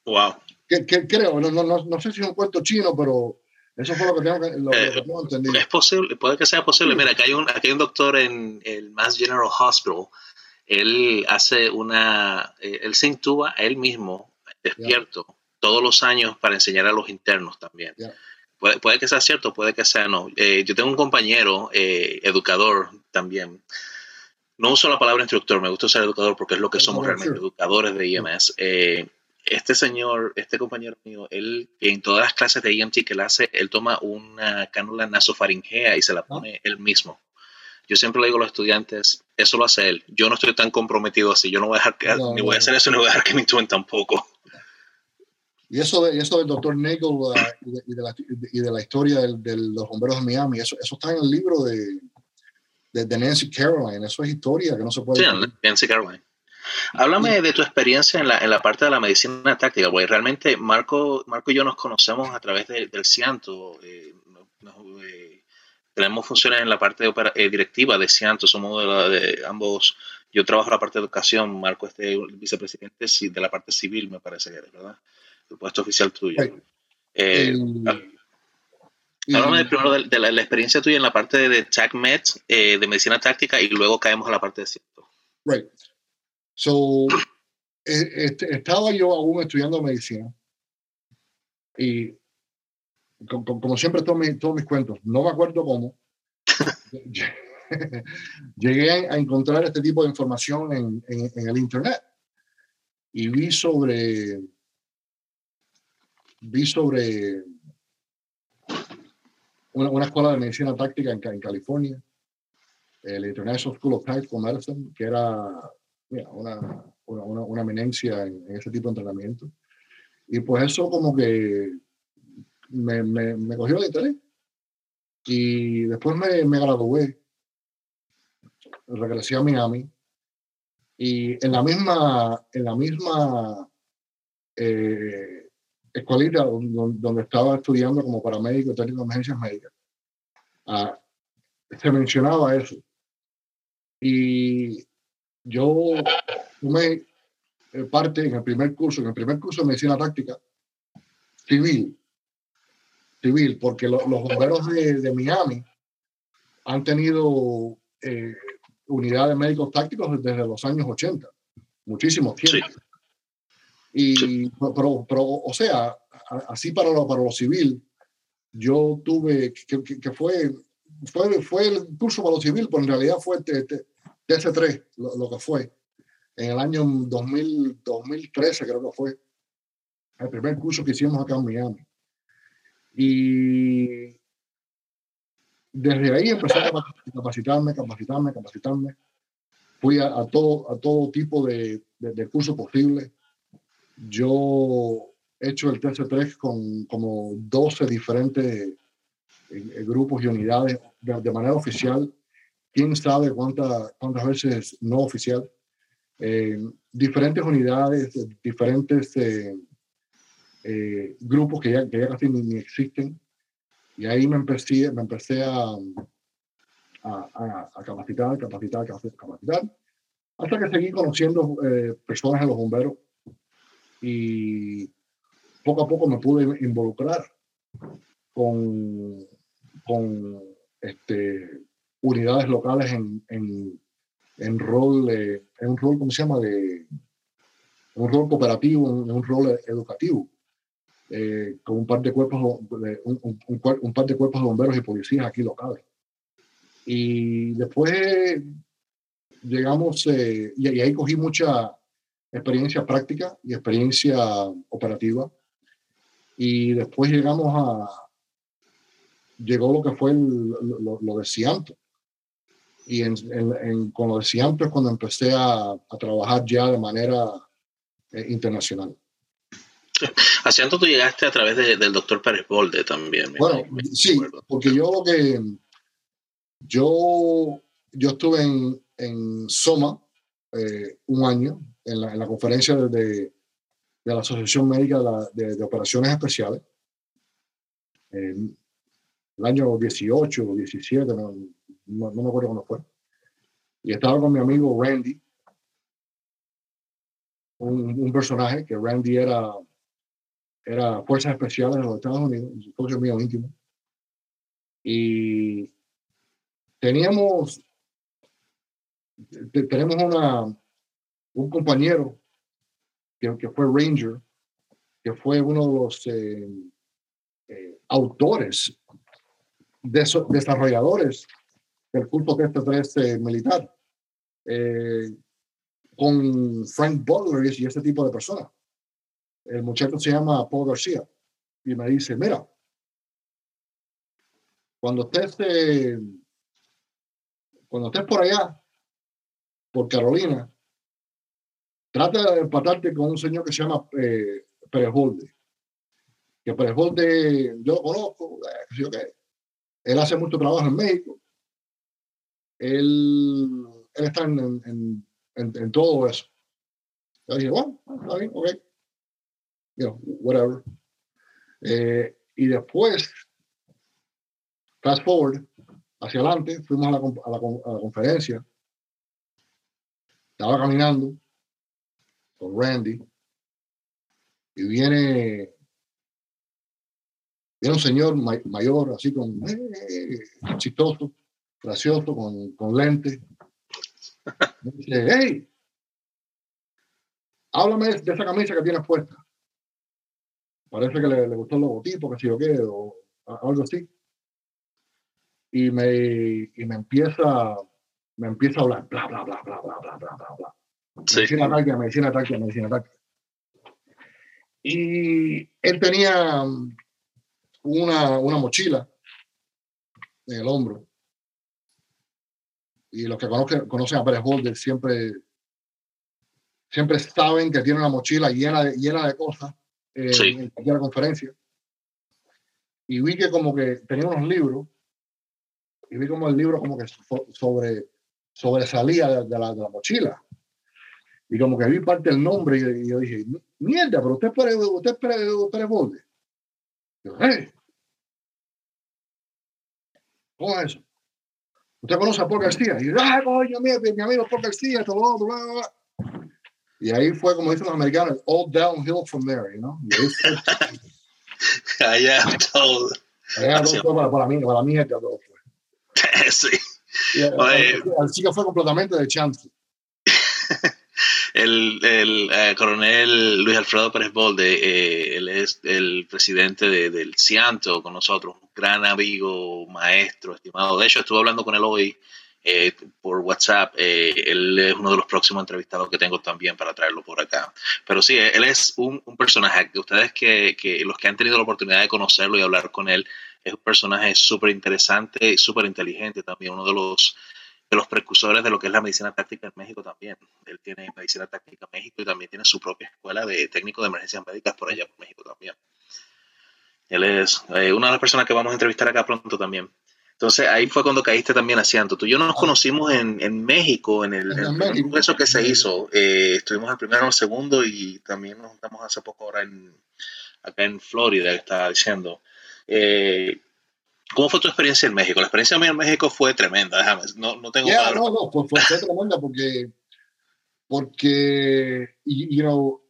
Wow. Que, creo, no, no, no, sé si es un cuento chino, pero eso fue lo que tengo, lo, eh, entendido. Es posible, puede que sea posible. Mira, aquí hay un, aquí hay un doctor en el Mass General Hospital. Él hace una, eh, él se intuba a él mismo, despierto, todos los años para enseñar a los internos también. Puede, puede, que sea cierto, puede que sea no. Eh, yo tengo un compañero, educador también. No uso la palabra instructor, me gusta usar educador porque es lo que somos realmente, educadores de IMS este señor, este compañero mío, él en todas las clases de EMT que él hace, él toma una cánula nasofaringea y se la pone él mismo. Yo siempre le digo a los estudiantes, eso lo hace él. Yo no estoy tan comprometido así. Yo no voy a dejar que, ni voy a hacer eso, ni voy a dejar que me intuben tampoco. Y eso, de, eso del doctor Nagel uh, y, de, la, y, de, la, historia de los bomberos de Miami, eso, eso está en el libro de, de, Nancy Caroline. Eso es historia que no se puede. Sí, Nancy Caroline. Háblame de tu experiencia en la, en la parte de la medicina táctica, porque realmente Marco, Marco y yo nos conocemos a través del Cianto. Eh, eh, tenemos funciones en la parte de eh, directiva de Cianto, somos de, ambos. Yo trabajo en la parte de educación, Marco es el vicepresidente de la parte civil, me parece que eres, ¿verdad? El puesto oficial tuyo. Háblame primero de, la, experiencia tuya en la parte de, TACMED, de medicina táctica, y luego caemos a la parte de Cianto. Right. So, e, este, estaba yo aún estudiando medicina y como, siempre todos mis, todos mis cuentos, no me acuerdo cómo, *laughs* llegué a, encontrar este tipo de información en, en, el Internet y vi sobre, vi sobre una, una escuela de medicina táctica en, en California, el International School of Tactical Medicine, que era una, una, una, eminencia en, ese tipo de entrenamiento. Y pues eso como que me, me, me cogió el interés. Y después me, me gradué, regresé a Miami y en la misma, en la misma eh, escuelita donde, estaba estudiando como paramédico técnico de emergencias médicas, ah, se mencionaba eso. Y yo tomé eh, parte en el primer curso, en el primer curso de medicina táctica civil, civil, porque los bomberos de, Miami han tenido eh, unidades médicos tácticos desde los años 80, muchísimos tiempos. Y, pero, pero, o sea, así para lo, para lo civil, yo tuve, que, que, fue, fue, fue el curso para lo civil, pero en realidad fue TC3, lo, que fue, en el año 2000, 2013 creo que fue, el primer curso que hicimos acá en Miami. Y desde ahí empecé a capacitarme, capacitarme, capacitarme. Fui a, todo, a todo tipo de, de, curso posible. Yo he hecho el TC3 con como 12 diferentes eh, eh, grupos y unidades de, manera oficial. Quién sabe cuántas cuántas veces no oficial. Eh, diferentes unidades, diferentes grupos que ya, que ya casi ni, existen. Y ahí me empecé, me empecé a, a, a, capacitar, capacitar, capacitar, hasta que seguí conociendo eh, personas en los bomberos y poco a poco me pude involucrar con, con este, unidades locales en, en, en rol, en un rol, ¿cómo se llama? De, un rol cooperativo, en un rol educativo. Eh, con un par de cuerpos un, un, un, par de cuerpos de bomberos y policías aquí locales. Y después llegamos, eh, y, ahí cogí mucha experiencia práctica y experiencia operativa. Y después llegamos a, llegó lo que fue lo, de Cianto. Y en, con lo de Cianto es cuando empecé a, trabajar ya de manera eh, internacional. A Cianto tú llegaste a través del doctor Pérez Bolde también. Bueno, sí, porque yo lo que yo, yo estuve en, en Soma eh, un año, en la, en la conferencia de, de, la Asociación Médica de, de, Operaciones Especiales, en el año 18 o 17, no, no, me acuerdo cuándo fue. Y estaba con mi amigo Randy, un, personaje que Randy era, era Fuerzas Especiales de los Estados Unidos, un socio mío íntimo. Y teníamos, tenemos una, un compañero que, que, fue Ranger, que fue uno de los eh, eh, autores, de desarrolladores del culto que este militar, eh, con Frank Butler y ese tipo de personas. El muchacho se llama Paul García y me dice, mira, cuando usted se cuando estés por allá, por Carolina, trata de empatarte con un señor que se llama eh, Pérez Que Pérez yo lo conozco, eh, él hace mucho trabajo en México. Él, él está en, en, en, todo eso. Yo dije, bueno, está bien, ok. You know, whatever. Eh, y después, fast forward, hacia adelante, fuimos a la, a la, conferencia, estaba caminando con Randy y viene, viene un señor mayor, así con eh, chistoso, gracioso, con, con lentes. *laughs* dice, hey, háblame de esa camisa que tienes puesta. Parece que le, le gustó el logotipo, que si yo qué, o algo así y me, y me empieza me empieza a hablar, bla, bla, bla, bla, bla, bla, bla, bla, bla. Sí. Medicina táctica, medicina táctica, medicina táctica. Y él tenía una, una mochila en el hombro. Y los que conocen, conocen a Pérez Holder siempre, siempre saben que tiene una mochila llena de, llena de cosas eh, en cualquier conferencia. Y vi que como que tenía unos libros y vi como el libro como que sobre, sobresalía de, la, de la mochila. Y como que vi parte del nombre y, yo dije, mierda, pero usted puede, usted puede, usted Bolde. Yo, hey, ¿cómo es eso? ¿Usted conoce a Paul García? Y yo, ah, coño, mi, mi amigo Paul García, todo lo otro, bla, bla, bla. Y ahí fue, como dicen los americanos, all downhill from there, you know? Allá todo. Allá todo para, para mí, para mí es todo. *laughs* sí. así que fue completamente de chance. *laughs* el, el eh, coronel Luis Alfredo Pérez Bolde, eh, él es el presidente de, del Cianto con nosotros, un gran amigo, maestro, estimado. De hecho, estuve hablando con él hoy eh, por WhatsApp. él es uno de los próximos entrevistados que tengo también para traerlo por acá. Pero sí, él es un, un personaje que ustedes que, que los que han tenido la oportunidad de conocerlo y hablar con él, es un personaje súper interesante y súper inteligente también, uno de los de los precursores de lo que es la medicina táctica en México también. Él tiene medicina táctica en México y también tiene su propia escuela de técnico de emergencias médicas por allá por México también. Él es eh, una de las personas que vamos a entrevistar acá pronto también. Entonces ahí fue cuando caíste también asiento. Tú y yo nos ah. conocimos en, en México, en el, congreso que se hizo. Eh, estuvimos el primero, el segundo y también nos juntamos hace poco ahora en, acá en Florida, estaba diciendo. Eh, ¿Cómo fue tu experiencia en México? La experiencia mía en México fue tremenda, déjame, no, no tengo yeah, No, no, fue, fue, tremenda porque, porque, you know,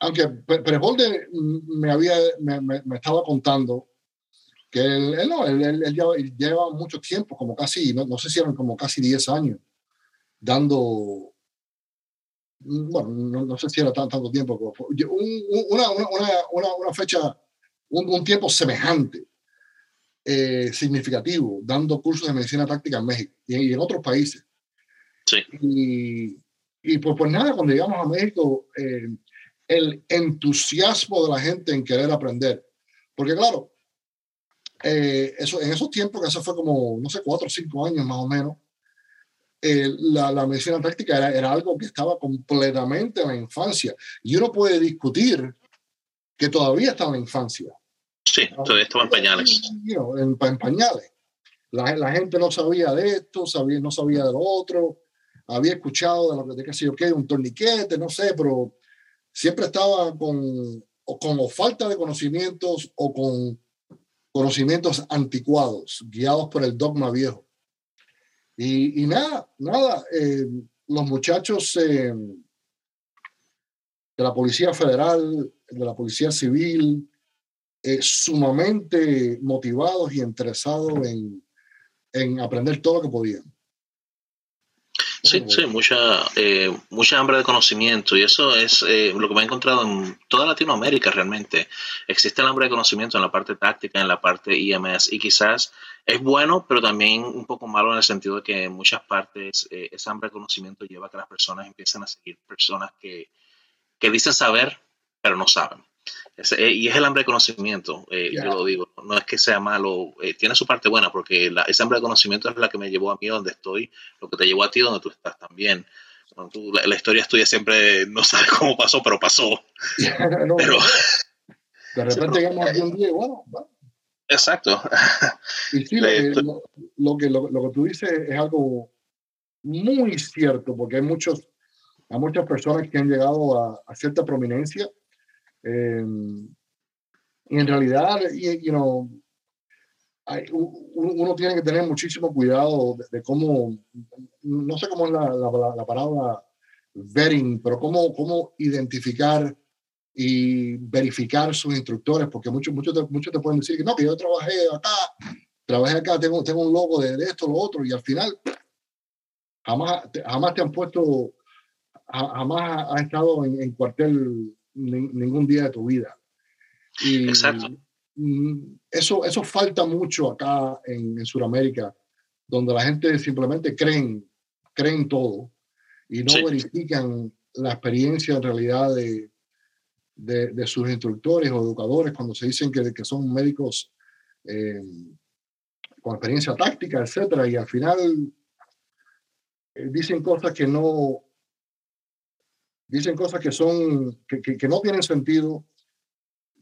aunque Prebolde me había, me, me, estaba contando que él, no, él, él, lleva, mucho tiempo, como casi, no, no sé si eran como casi 10 años, dando bueno, no, no, sé si era tan, tanto tiempo, una, una, una, una fecha, un, un, tiempo semejante, eh, significativo, dando cursos de medicina táctica en México y, en otros países. Sí. Y, y pues, pues nada, cuando llegamos a México, eh, el entusiasmo de la gente en querer aprender. Porque claro, eh, eso, en esos tiempos, que eso fue como, no sé, cuatro o cinco años más o menos, eh, la, la, medicina táctica era, era, algo que estaba completamente en la infancia. Y uno puede discutir que todavía está en la infancia. Sí, todavía estaba en pañales. en, en, pañales. La, la, gente no sabía de esto, sabía, no sabía de lo otro, había escuchado de lo de qué sé yo qué, un torniquete, no sé, pero siempre estaba con, o con o falta de conocimientos o con conocimientos anticuados, guiados por el dogma viejo. Y, nada, nada, eh, los muchachos eh, de la Policía Federal, de la Policía Civil, eh, sumamente motivados y interesados en, en aprender todo lo que podían. Sí, sí, mucha, eh, mucha hambre de conocimiento y eso es eh, lo que me he encontrado en toda Latinoamérica realmente. Existe el hambre de conocimiento en la parte táctica, en la parte IMS y quizás es bueno, pero también un poco malo en el sentido de que en muchas partes esa hambre de conocimiento lleva a que las personas empiecen a seguir personas que, que dicen saber, pero no saben. Eh, y es el hambre de conocimiento, eh, yo lo digo, no es que sea malo, eh, tiene su parte buena, porque la, esa hambre de conocimiento es la que me llevó a mí donde estoy, lo que te llevó a ti donde tú estás también. la, historia es tuya siempre no *laughs* sabes cómo pasó, pero pasó. *laughs* pero, de repente llegamos aquí un día y bueno, Exacto. Y sí, lo que, lo, que, tú dices es algo muy cierto, porque hay, muchos, hay muchas personas que han llegado a, a cierta prominencia eh, y en realidad, you, know, hay, uno tiene que tener muchísimo cuidado de, cómo, no sé cómo es la, la, la, palabra vetting, pero cómo, cómo identificar y verificar sus instructores, porque muchos, muchos, te, muchos te pueden decir que no, que yo trabajé acá, trabajé acá, tengo, tengo un logo de, de esto, lo otro, y al final jamás, jamás te han puesto, jamás ha estado en, en cuartel ningún día de tu vida. Y Exacto. Mm, eso, eso falta mucho acá en, en Sudamérica, donde la gente simplemente creen, creen todo y no verifican la experiencia en realidad de, de, sus instructores o educadores cuando se dicen que, que son médicos eh, con experiencia táctica, etcétera, y al final eh, dicen cosas que no, dicen cosas que son, que, que, no tienen sentido,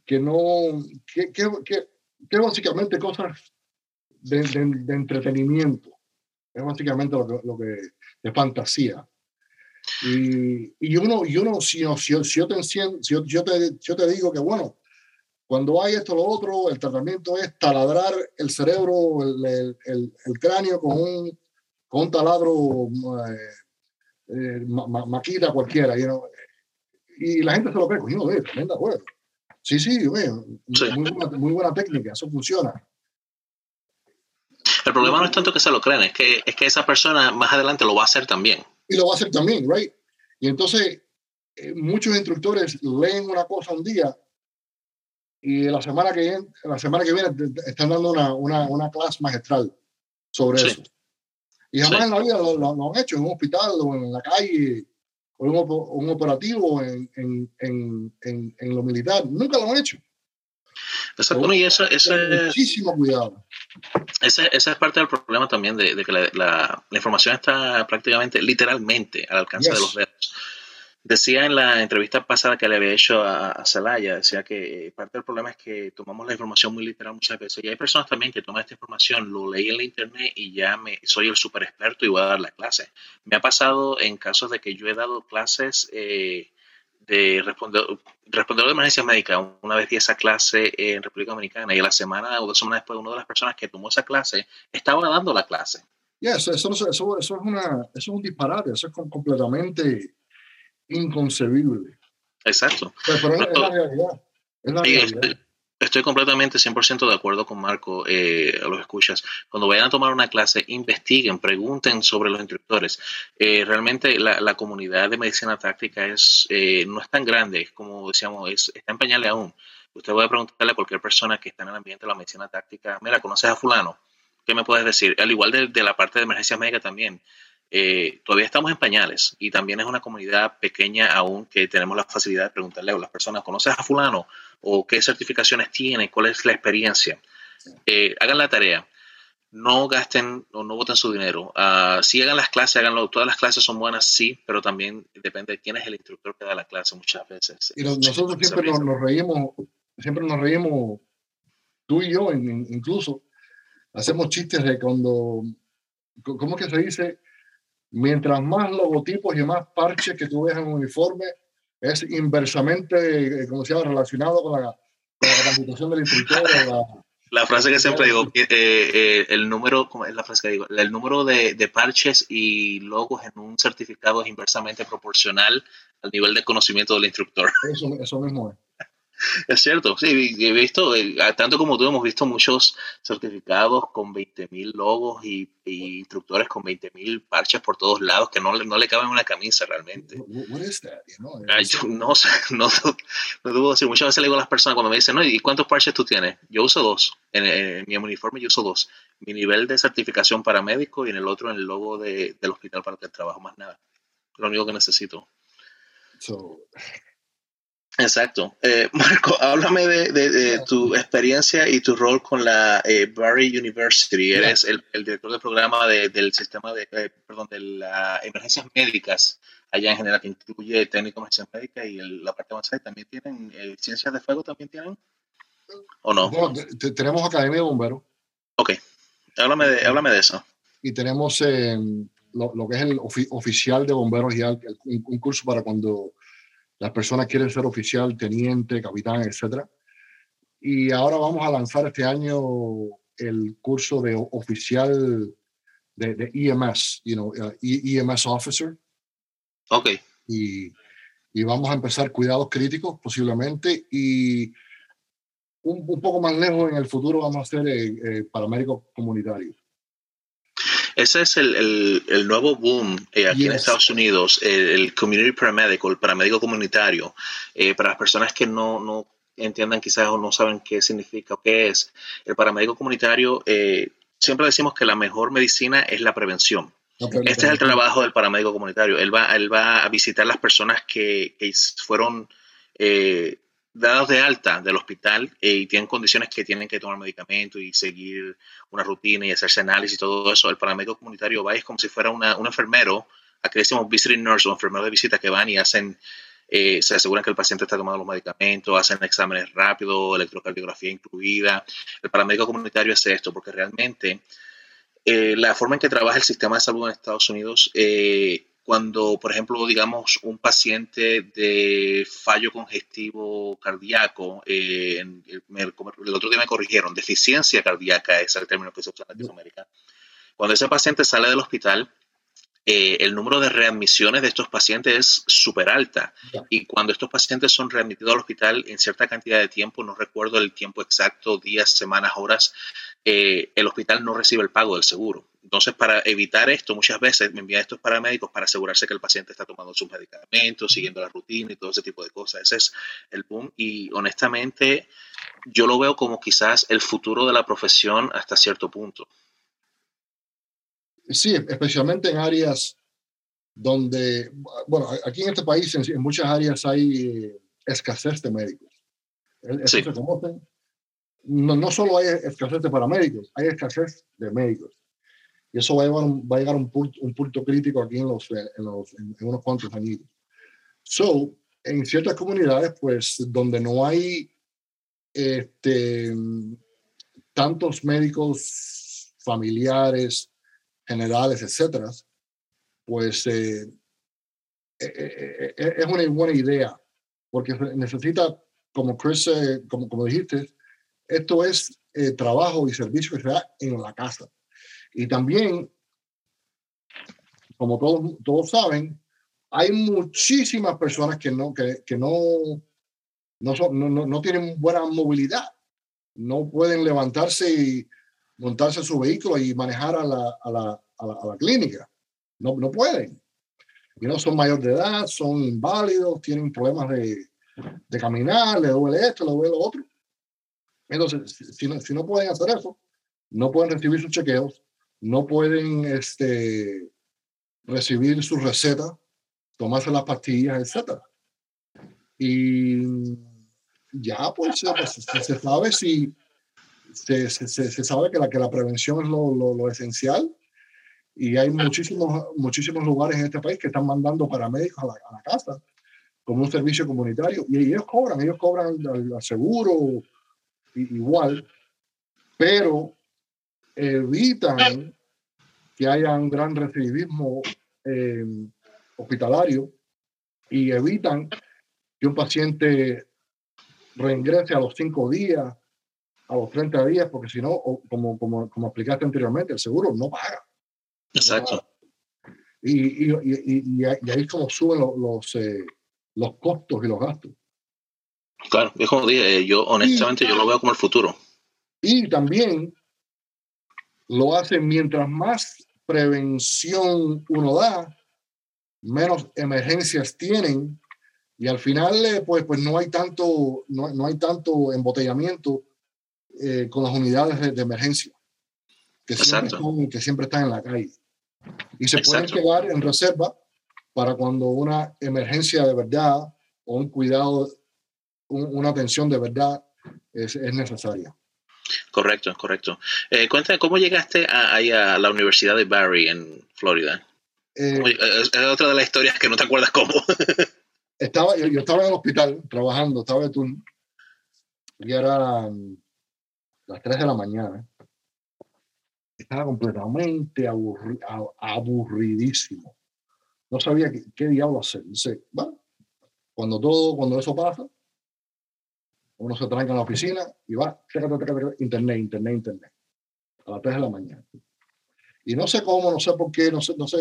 que no, que, que, básicamente cosas de, de, entretenimiento, es básicamente lo que, lo que de fantasía. Y, y uno, y uno si, si, si, yo te, si, yo, yo, te, yo te digo que, bueno, cuando hay esto lo otro, el tratamiento es taladrar el cerebro, el, el, el, cráneo con un, con un taladro eh, eh, maquita cualquiera, y la gente se lo ve, coño, ve, tremenda juego. Sí, sí, ve, Muy, buena, técnica, eso funciona. El problema no es tanto que se lo crean, es que, es que esa persona más adelante lo va a hacer también. Y lo va a hacer también, right? Y entonces, eh, muchos instructores leen una cosa un día y la semana que viene, la semana que viene están dando una, una, una clase magistral sobre eso. Y jamás en la vida lo, lo, han hecho en un hospital o en la calle o en un, operativo en, en, en, en, lo militar. Nunca lo han hecho. Exacto, y eso, eso es, muchísimo cuidado. Esa, esa, es parte del problema también de, de que la, la, información está prácticamente, literalmente, al alcance de los dedos. Decía en la entrevista pasada que le había hecho a, a Celaya, decía que parte del problema es que tomamos la información muy literal muchas veces. Y hay personas también que toman esta información, lo leí en la internet y ya me soy el super experto y voy a dar la clase. Me ha pasado en casos de que yo he dado clases eh, de respondedor, de emergencias médicas. Una vez di esa clase en República Dominicana y la semana o dos semanas después, una de las personas que tomó esa clase estaba dando la clase. eso, eso, eso, es una, eso es un disparate, eso es completamente inconcebible. Exacto. Pero, es, la realidad. Es la realidad. Estoy completamente 100% de acuerdo con Marco, eh, a los escuchas. Cuando vayan a tomar una clase, investiguen, pregunten sobre los instructores. Eh, realmente la, comunidad de medicina táctica es, eh, no es tan grande, es como decíamos, es, está en pañales aún. Usted puede preguntarle a cualquier persona que está en el ambiente de la medicina táctica, mira, ¿conoces a fulano? ¿Qué me puedes decir? Al igual de, de la parte de emergencia médica también. Eh, todavía estamos en pañales y también es una comunidad pequeña aún que tenemos la facilidad de preguntarle a las personas, ¿conoces a fulano? ¿O qué certificaciones tiene? ¿Cuál es la experiencia? Eh, hagan la tarea. No gasten o no voten su dinero. Uh, si hagan las clases, háganlo. Todas las clases son buenas, sí, pero también depende de quién es el instructor que da la clase muchas veces. Y nosotros siempre nos, reímos, siempre nos reímos, tú y yo incluso, hacemos chistes de cuando, ¿cómo que se dice? Mientras más logotipos y más parches que tú ves en un uniforme, es inversamente, eh, como se llama, relacionado con la, capacitación del instructor. La, frase que siempre digo, *laughs* eh, eh, el número, ¿cómo es la frase que digo? El número de, de, parches y logos en un certificado es inversamente proporcional al nivel de conocimiento del instructor. Eso, eso mismo es. Es cierto, sí, he visto, eh, tanto como tú hemos visto muchos certificados con 20.000 logos y, instructores con 20.000 parches por todos lados que no, no le caben una camisa realmente. no sé, *laughs* no, no, dudo decir. Muchas veces le digo a las personas cuando me dicen, no, ¿y cuántos parches tú tienes? Yo uso dos. En, mi uniforme yo uso dos. Mi nivel de certificación para médico y en el otro en el logo de, del hospital para el que trabajo, más nada. Lo único que necesito. Exacto. Eh, *laughs* Marco, háblame de, tu experiencia y tu rol con la eh, Barry University. Eres el, director del programa del sistema de, eh, perdón, de las emergencias médicas allá en general, que incluye técnico de emergencias médicas y la parte avanzada. ¿También tienen ciencias de fuego? ¿También tienen? ¿O no? tenemos Academia de Bomberos. Ok. Háblame de, háblame de eso. Y tenemos lo, que es el oficial de bomberos y un curso para cuando las personas quieren ser oficial, teniente, capitán, etc. Y ahora vamos a lanzar este año el curso de oficial de, EMS, you know, EMS uh, e officer. Ok. Y, y, vamos a empezar cuidados críticos posiblemente y un, un, poco más lejos en el futuro vamos a ser eh, eh, paramédicos comunitarios. Ese es el, el, nuevo boom eh, aquí en Estados Unidos, el, community paramedical, el paramédico comunitario, eh, para las personas que no, no entiendan quizás o no saben qué significa o qué es. El paramédico comunitario, eh, siempre decimos que la mejor medicina es la prevención. este es el trabajo del paramédico comunitario. Él va, él va a visitar las personas que, que fueron dados de alta del hospital eh, y tienen condiciones que tienen que tomar medicamentos y seguir una rutina y hacerse análisis y todo eso, el paramédico comunitario va es como si fuera una, un enfermero, aquí decimos visiting nurse o enfermero de visita que van y hacen, eh, se aseguran que el paciente está tomando los medicamentos, hacen exámenes rápidos, electrocardiografía incluida. El paramédico comunitario hace esto porque realmente eh, la forma en que trabaja el sistema de salud en Estados Unidos cuando, por ejemplo, digamos, un paciente de fallo congestivo cardíaco, eh, el, otro día me corrigieron, deficiencia cardíaca es el término que se usa en Latinoamérica. Cuando ese paciente sale del hospital, eh, el número de readmisiones de estos pacientes es súper alta. Y cuando estos pacientes son readmitidos al hospital en cierta cantidad de tiempo, no recuerdo el tiempo exacto, días, semanas, horas, eh, el hospital no recibe el pago del seguro. Entonces, para evitar esto, muchas veces me envían estos paramédicos para asegurarse que el paciente está tomando sus medicamentos, siguiendo la rutina y todo ese tipo de cosas. Ese es el boom. Y honestamente, yo lo veo como quizás el futuro de la profesión hasta cierto punto. Sí, especialmente en áreas donde, bueno, aquí en este país, en, muchas áreas hay eh, escasez de médicos. Eso se conocen. No, no solo hay escasez de paramédicos, hay escasez de médicos. Y eso va a, llevar, va a llegar a un punto, un punto crítico aquí en, los, en, los, en, unos cuantos años. So, en ciertas comunidades, pues, donde no hay este, tantos médicos familiares, generales, etcétera, pues eh, eh, eh, es una buena idea, porque necesita, como Chris, como, como dijiste, esto es trabajo y servicio que se da en la casa. Y también, como todos, todos saben, hay muchísimas personas que no, que, no, no, son, no, no, tienen buena movilidad. No pueden levantarse y montarse su vehículo y manejar a la, a la, a la, a clínica. No, no pueden. Y no son mayores de edad, son inválidos, tienen problemas de, de caminar, le duele esto, le duele lo otro. Entonces, si no, si no pueden hacer eso, no pueden recibir sus chequeos, no pueden este, recibir sus recetas, tomarse las pastillas, etc. Y ya pues, pues se, sabe si se, se, se, sabe que la, que la prevención es lo, lo, lo, esencial y hay muchísimos, muchísimos lugares en este país que están mandando paramédicos a la, a la casa como un servicio comunitario y ellos cobran, ellos cobran al, seguro igual, pero evitan que haya un gran recidivismo eh, hospitalario y evitan que un paciente reingrese a los cinco días, a los 30 días, porque si no, como, como, como explicaste anteriormente, el seguro no paga. Exacto. Y, y, y, y, ahí es como suben los, los, eh, los, costos y los gastos. Claro, es como dije, yo honestamente yo lo veo como el futuro. Y también lo hacen mientras más prevención uno da, menos emergencias tienen. Y al final eh, pues, pues no hay tanto no, no hay tanto embotellamiento eh, con las unidades de, emergencia que siempre, están, que siempre, están, en la calle. Y se pueden quedar en reserva para cuando una emergencia de verdad o un cuidado una atención de verdad es, es necesaria Correcto, correcto. Eh, cuéntame, ¿cómo llegaste a, a, la Universidad de Barry en Florida? Eh, es, otra de las historias que no te acuerdas cómo. *laughs* estaba, yo, estaba en el hospital trabajando, estaba de turno, y era um, las 3 de la mañana. Estaba completamente aburri, aburridísimo. No sabía qué, qué diablo hacer. Dice, bueno, cuando todo, cuando eso pasa, uno se tranca en la oficina y va, internet, internet, internet, a las 3 de la mañana. Y no sé cómo, no sé por qué, no sé, no sé,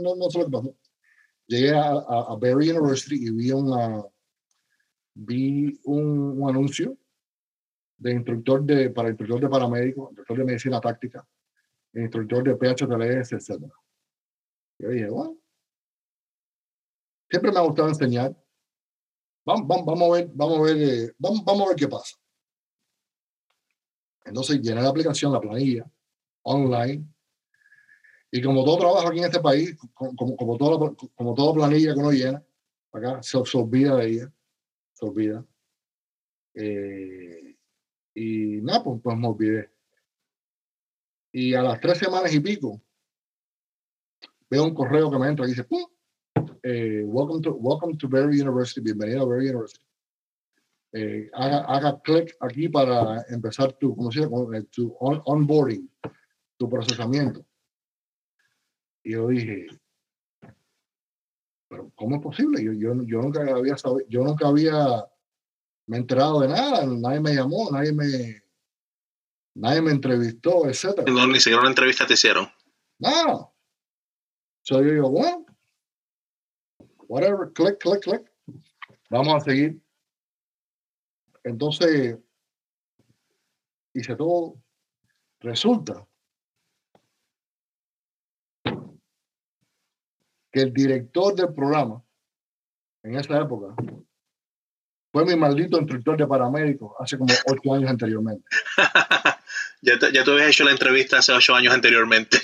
no, no sé lo que pasó. Llegué a, a, a Berry University y vi, una, vi un, un, anuncio de instructor de, para instructor de paramédico, instructor de medicina táctica, instructor de PHTLS, etc. Yo dije, bueno, siempre me ha gustado enseñar, Vamos, vamos, a ver, vamos a ver, eh, vamos, vamos a ver qué pasa. Entonces llené la aplicación, la planilla, online. Y como todo trabajo aquí en este país, como, como, toda, como toda planilla que uno llena, acá se, olvida de ella, se olvida. Eh, y nada, pues, pues me olvidé. Y a las tres semanas y pico, veo un correo que me entra y dice, ¡pum! Eh, welcome, to, welcome to Berry University, bienvenido a Berry University. Eh, haga, haga clic aquí para empezar tu, ¿cómo se llama? Eh, tu on, onboarding, tu procesamiento. Y yo dije, pero ¿cómo es posible? Yo, yo, yo nunca había sabido, yo nunca había me enterado de nada, nadie me llamó, nadie me, nadie me entrevistó, etc. No, ni siquiera una entrevista te hicieron. Nada. So yo digo, bueno, whatever, click, click, click. Vamos a seguir. Entonces, hice todo. Resulta que el director del programa en esa época fue mi maldito instructor de paramédicos hace como ocho años anteriormente. *laughs* ya, te, ya tú habías hecho la entrevista hace ocho años anteriormente.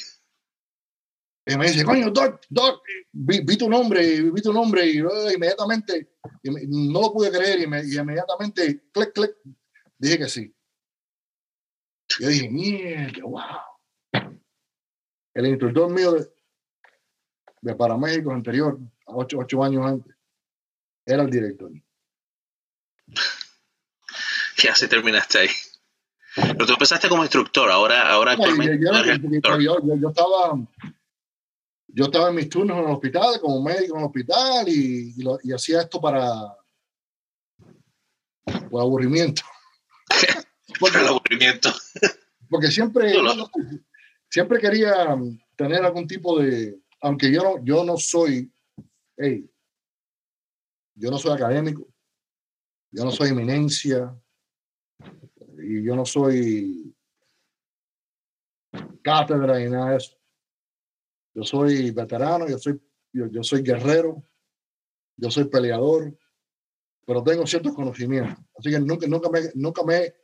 Y me dice, coño, Doc, Doc, vi, vi tu nombre, vi tu nombre, y uh, inmediatamente, y no lo pude creer, y, me, y inmediatamente, clic, clic, dije que sí. Yo dije, mierda, wow. El instructor mío de, de Paraméxico anterior, ocho, ocho años antes, era el director. *laughs* Y así terminaste ahí. Pero tú empezaste como instructor, ahora, ahora actualmente. Yo, yo, estaba, yo estaba en mis turnos en el hospital, como médico en el hospital, y, y, hacía esto para por aburrimiento. *laughs* por el aburrimiento. porque siempre, siempre quería tener algún tipo de, aunque yo no, yo no soy, hey, yo no soy académico, yo no soy eminencia, y yo no soy cátedra ni nada de eso. Yo soy veterano, yo soy, yo, soy guerrero, yo soy peleador, pero tengo ciertos conocimientos. Así que nunca, nunca, me, nunca me he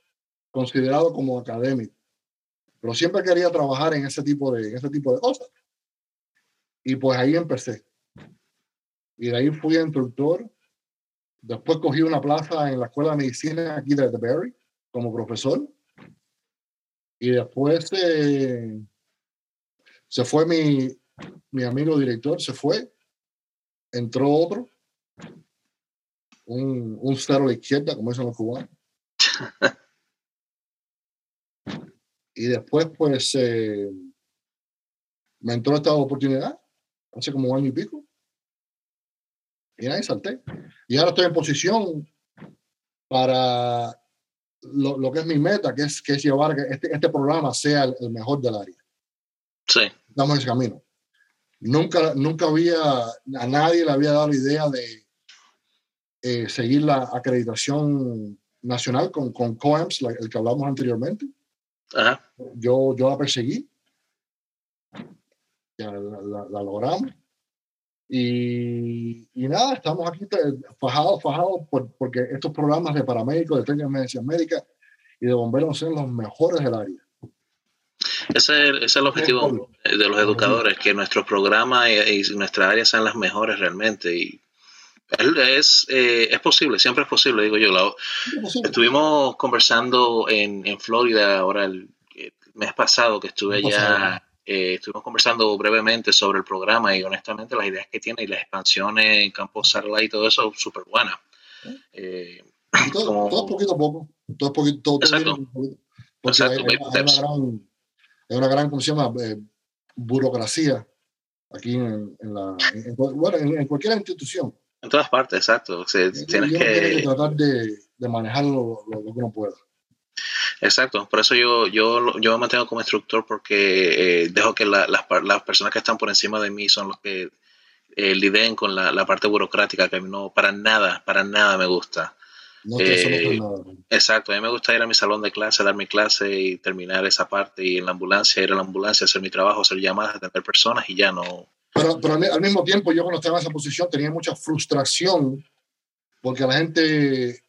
considerado como académico. Pero siempre quería trabajar en ese tipo de, ese tipo de cosas. Y pues ahí empecé. Y de ahí fui instructor. Después cogí una plaza en la Escuela de Medicina aquí de The Berry como profesor. Y después eh, se fue mi, mi amigo director, se fue. Entró otro. Un, un cero a la izquierda, como dicen los cubanos. *laughs* y después, pues, eh, me entró esta oportunidad hace como un año y pico. Y ahí salté. Y ahora estoy en posición para lo, lo, que es mi meta, que es, que es llevar que este, este programa sea el, mejor del área. Sí. Estamos en ese camino. Nunca, nunca había, a nadie le había dado la idea de eh, seguir la acreditación nacional con, con COEMS, el que hablamos anteriormente. Ajá. Yo, yo la perseguí ya la, logramos. Y, y, nada, estamos aquí fajados, fajados, por, porque estos programas de paramédicos, de técnicas de medicina médica y de bomberos son los mejores del área. Ese, es el objetivo de los educadores, que nuestros programas y, nuestra área sean las mejores realmente. Y es, eh, es posible, siempre es posible, digo yo. estuvimos conversando en, en Florida ahora el, mes pasado que estuve allá eh, estuvimos conversando brevemente sobre el programa y honestamente las ideas que tiene y las expansiones en campo satellite y todo eso, súper buenas. Eh, *clears throat* todo, todo, poquito a poco. Todo poquito, todo, Exacto. porque hay, una gran, hay, una gran, ¿cómo se llama? Eh, burocracia aquí en, en la, en, bueno, en, cualquier institución. En todas partes, exacto. O sea, tienes que... que tratar de, de manejar lo, lo, lo que uno pueda. Exacto, por eso yo, yo, yo me mantengo como instructor porque eh, dejo que las, las personas que están por encima de mí son los que eh, con la, la, parte burocrática que a mí no, para nada, para nada me gusta. Eh, exacto, a mí me gusta ir a mi salón de clase, dar mi clase y terminar esa parte y en la ambulancia, ir a la ambulancia, hacer mi trabajo, hacer llamadas, atender personas y ya no. Pero, pero al mismo tiempo yo cuando estaba en esa posición tenía mucha frustración porque la gente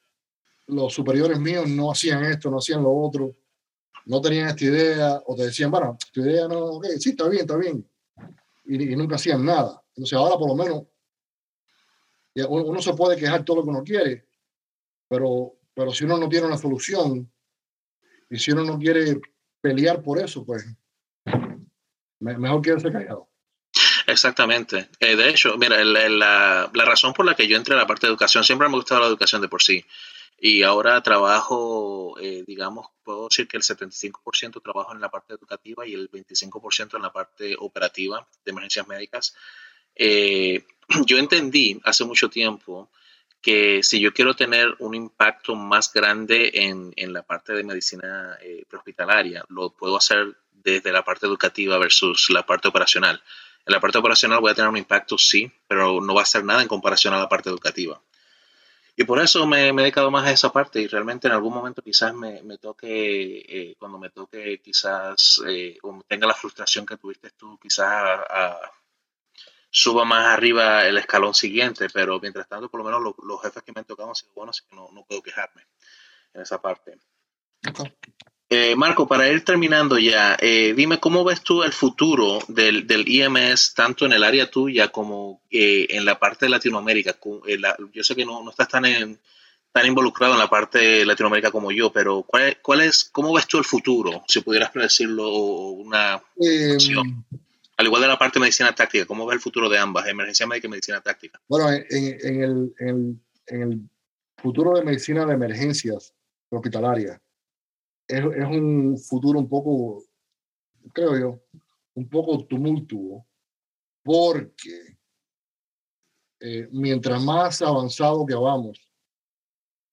los superiores míos no hacían esto, no hacían lo otro, no tenían esta idea, o te decían, bueno, tu idea no, ok, sí, está bien, está bien, y, nunca hacían nada. Entonces ahora por lo menos uno se puede quejar todo lo que uno quiere, pero, pero si uno no tiene una solución y si uno no quiere pelear por eso, pues mejor quedarse callado. Exactamente. Eh, de hecho, mira, la, la, razón por la que yo entré a la parte de educación, siempre me ha gustado la educación de por sí. Y ahora trabajo, eh, digamos, puedo decir que el 75% trabajo en la parte educativa y el 25% en la parte operativa de emergencias médicas. Eh, *clears throat* yo entendí hace mucho tiempo que si yo quiero tener un impacto más grande en, en la parte de medicina eh, prehospitalaria, lo puedo hacer desde la parte educativa versus la parte operacional. En la parte operacional voy a tener un impacto, sí, pero no va a ser nada en comparación a la parte educativa. Y por eso me, he dedicado más a esa parte y realmente en algún momento quizás me, me toque, eh, cuando me toque quizás, eh, o tenga la frustración que tuviste tú, quizás suba más arriba el escalón siguiente, pero mientras tanto por lo menos los jefes que me han tocado han sido buenos, así que no, no puedo quejarme en esa parte. Eh, Marco, para ir terminando ya, eh, dime cómo ves tú el futuro del, del IMS, tanto en el área tuya como eh, en la parte de Latinoamérica. yo sé que no, no estás tan, tan involucrado en la parte de Latinoamérica como yo, pero ¿cuál, cuál es, ¿cómo ves tú el futuro? Si pudieras predecirlo, una eh, Al igual de la parte de medicina táctica, ¿cómo ves el futuro de ambas, emergencia médica y medicina táctica? Bueno, en, el, futuro de medicina de emergencias hospitalarias, es, es un futuro un poco, creo yo, un poco tumultuo, porque eh, mientras más avanzado que vamos,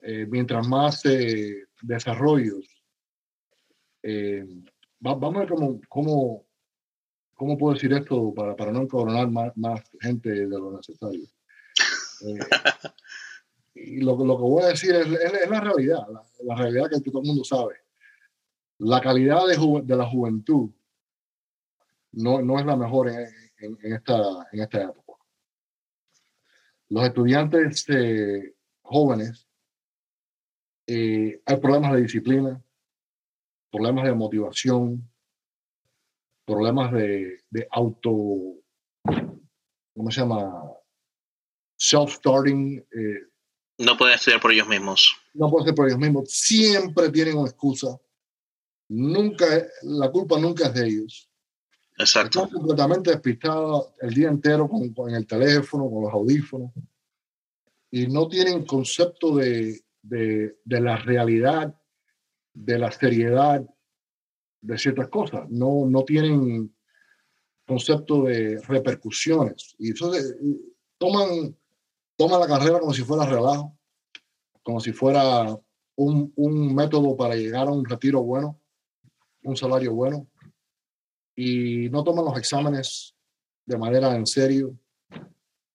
eh, mientras más eh, desarrollos, vamos a ver cómo, cómo, cómo, puedo decir esto para, para no encoronar más, más gente de lo necesario. *laughs* y lo, lo, que voy a decir es, es, la realidad, la, realidad que todo el mundo sabe. La calidad de, de la juventud no, no, es la mejor en, en, esta, en esta época. Los estudiantes eh, jóvenes, eh, hay problemas de disciplina, problemas de motivación, problemas de, de auto, ¿cómo se llama? Self-starting. Eh, no pueden estudiar por ellos mismos. No pueden estudiar por ellos mismos. Siempre tienen una excusa. Nunca, la culpa nunca es de ellos. Exacto. Están completamente despistados el día entero con, con, el teléfono, con los audífonos, y no tienen concepto de, de, de, la realidad, de la seriedad de ciertas cosas. No, no tienen concepto de repercusiones. Y entonces toman, toman la carrera como si fuera relajo, como si fuera un, un método para llegar a un retiro bueno, un salario bueno y no toman los exámenes de manera en serio.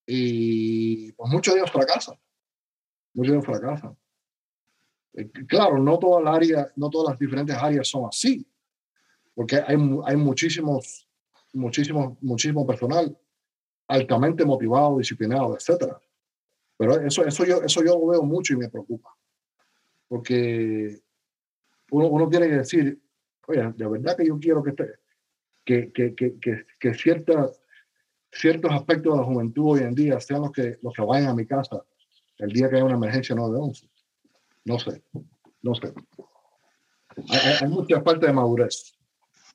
Y pues muchos de ellos fracasan. Muchos de ellos fracasan. Eh, claro, no toda el área, no todas las diferentes áreas son así, porque hay, hay muchísimos, muchísimos, muchísimo personal altamente motivado, disciplinado, etcétera. Pero eso, eso, yo, eso yo lo veo mucho y me preocupa. Porque uno, uno tiene que decir, oye, de verdad que yo quiero que este, que, que, que, que ciertos aspectos de la juventud hoy en día sean los que, los que vayan a mi casa el día que haya una emergencia 911. No sé, no sé. Hay, hay mucha parte de madurez.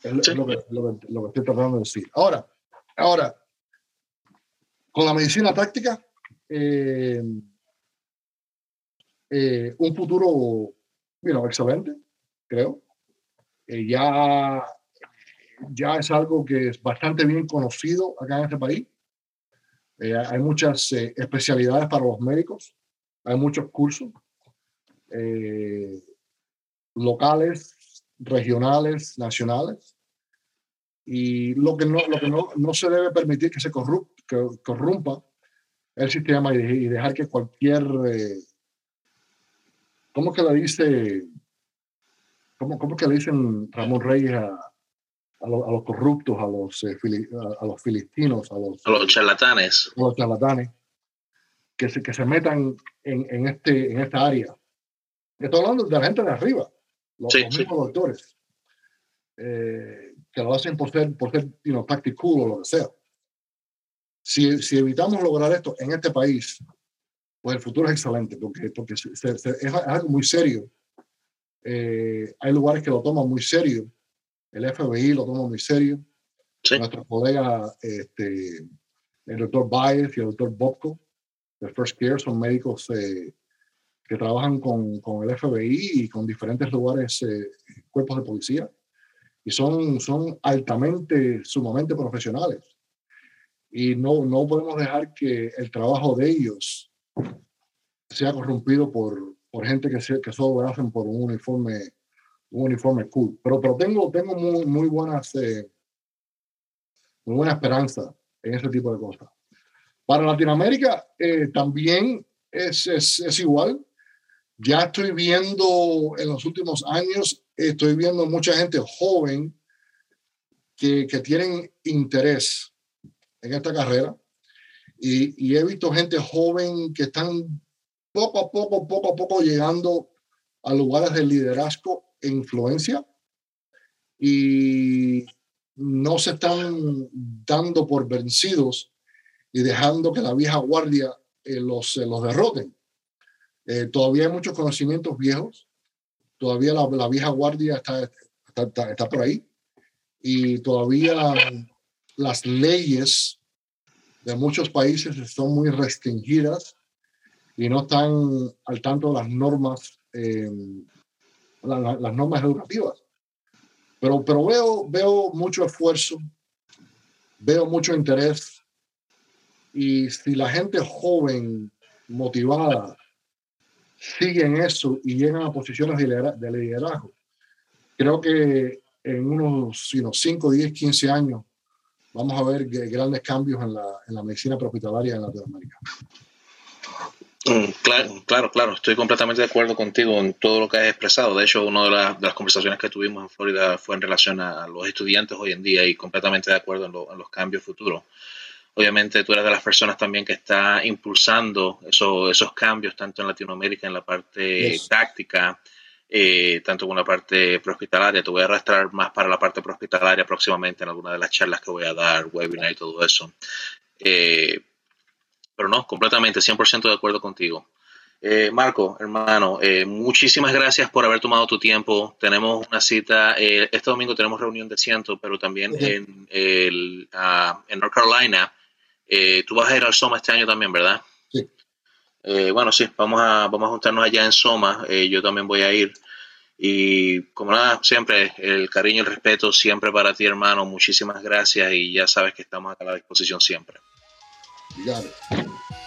Es, lo, que, lo, que, lo, que, estoy tratando de decir. Ahora, ahora con la medicina táctica, eh, eh, un futuro bueno, excelente, creo. Eh, ya ya es algo que es bastante bien conocido acá en este país. Hay muchas especialidades para los médicos, hay muchos cursos locales, regionales, nacionales. Y lo que no, lo que no, no se debe permitir que se corrup, que corrompa el sistema y, dejar que cualquier... ¿Cómo que le dice? ¿Cómo, cómo que le dicen Ramón Reyes a, a, los corruptos, a los, eh, a, los filistinos, a los, a los charlatanes. A los charlatanes, que se, que se metan en, en, este, en esta área. Estoy hablando de la gente de arriba, los, mismos doctores, eh, que lo hacen por ser, por ser you know, o lo que sea. Si, si, evitamos lograr esto en este país, pues el futuro es excelente, porque, porque es algo muy serio. Eh, hay lugares que lo toman muy serio el FBI lo toma muy serio. Nuestros colegas, este, el doctor Baez y el doctor Bobko, de First Care, son médicos eh, que trabajan con, con, el FBI y con diferentes lugares, eh, cuerpos de policía, y son, son altamente, sumamente profesionales. Y no, no podemos dejar que el trabajo de ellos sea corrompido por, por gente que, que solo lo hacen por un uniforme un uniforme cool. Pero, pero tengo, tengo muy, muy buenas, eh, muy buena esperanza en ese tipo de cosas. Para Latinoamérica eh, también es, es, es, igual. Ya estoy viendo en los últimos años, estoy viendo mucha gente joven que, que tienen interés en esta carrera. Y, he visto gente joven que están poco a poco, poco a poco llegando a lugares de liderazgo influencia y no se están dando por vencidos y dejando que la vieja guardia eh, los, los derroten. Eh, todavía hay muchos conocimientos viejos, todavía la, la vieja guardia está, está, está, por ahí y todavía las leyes de muchos países son muy restringidas y no están al tanto de las normas, eh, las normas educativas. Pero, pero veo, veo mucho esfuerzo, veo mucho interés y si la gente joven, motivada, sigue en eso y llegan a posiciones de liderazgo, creo que en unos 5, 10, 15 años vamos a ver grandes cambios en la, en la medicina hospitalaria en Latinoamérica. Mm, claro, claro, claro, estoy completamente de acuerdo contigo en todo lo que has expresado. De hecho, una de, las conversaciones que tuvimos en Florida fue en relación a los estudiantes hoy en día y completamente de acuerdo en, los cambios futuros. Obviamente tú eres de las personas también que está impulsando esos cambios tanto en Latinoamérica en la parte táctica, eh, tanto con la parte prehospitalaria. Te voy a arrastrar más para la parte prehospitalaria próximamente en alguna de las charlas que voy a dar, webinar y todo eso. Eh, pero no, completamente, 100% de acuerdo contigo. Eh, Marco, hermano, eh, muchísimas gracias por haber tomado tu tiempo. Tenemos una cita, eh, este domingo tenemos reunión de ciento, pero también en, el, uh, en North Carolina. Tú vas a ir al Soma este año también, ¿verdad? Sí. bueno, sí, vamos a, vamos a juntarnos allá en Soma. yo también voy a ir. Y como nada, siempre el cariño y el respeto siempre para ti, hermano. Muchísimas gracias y ya sabes que estamos a la disposición siempre. It.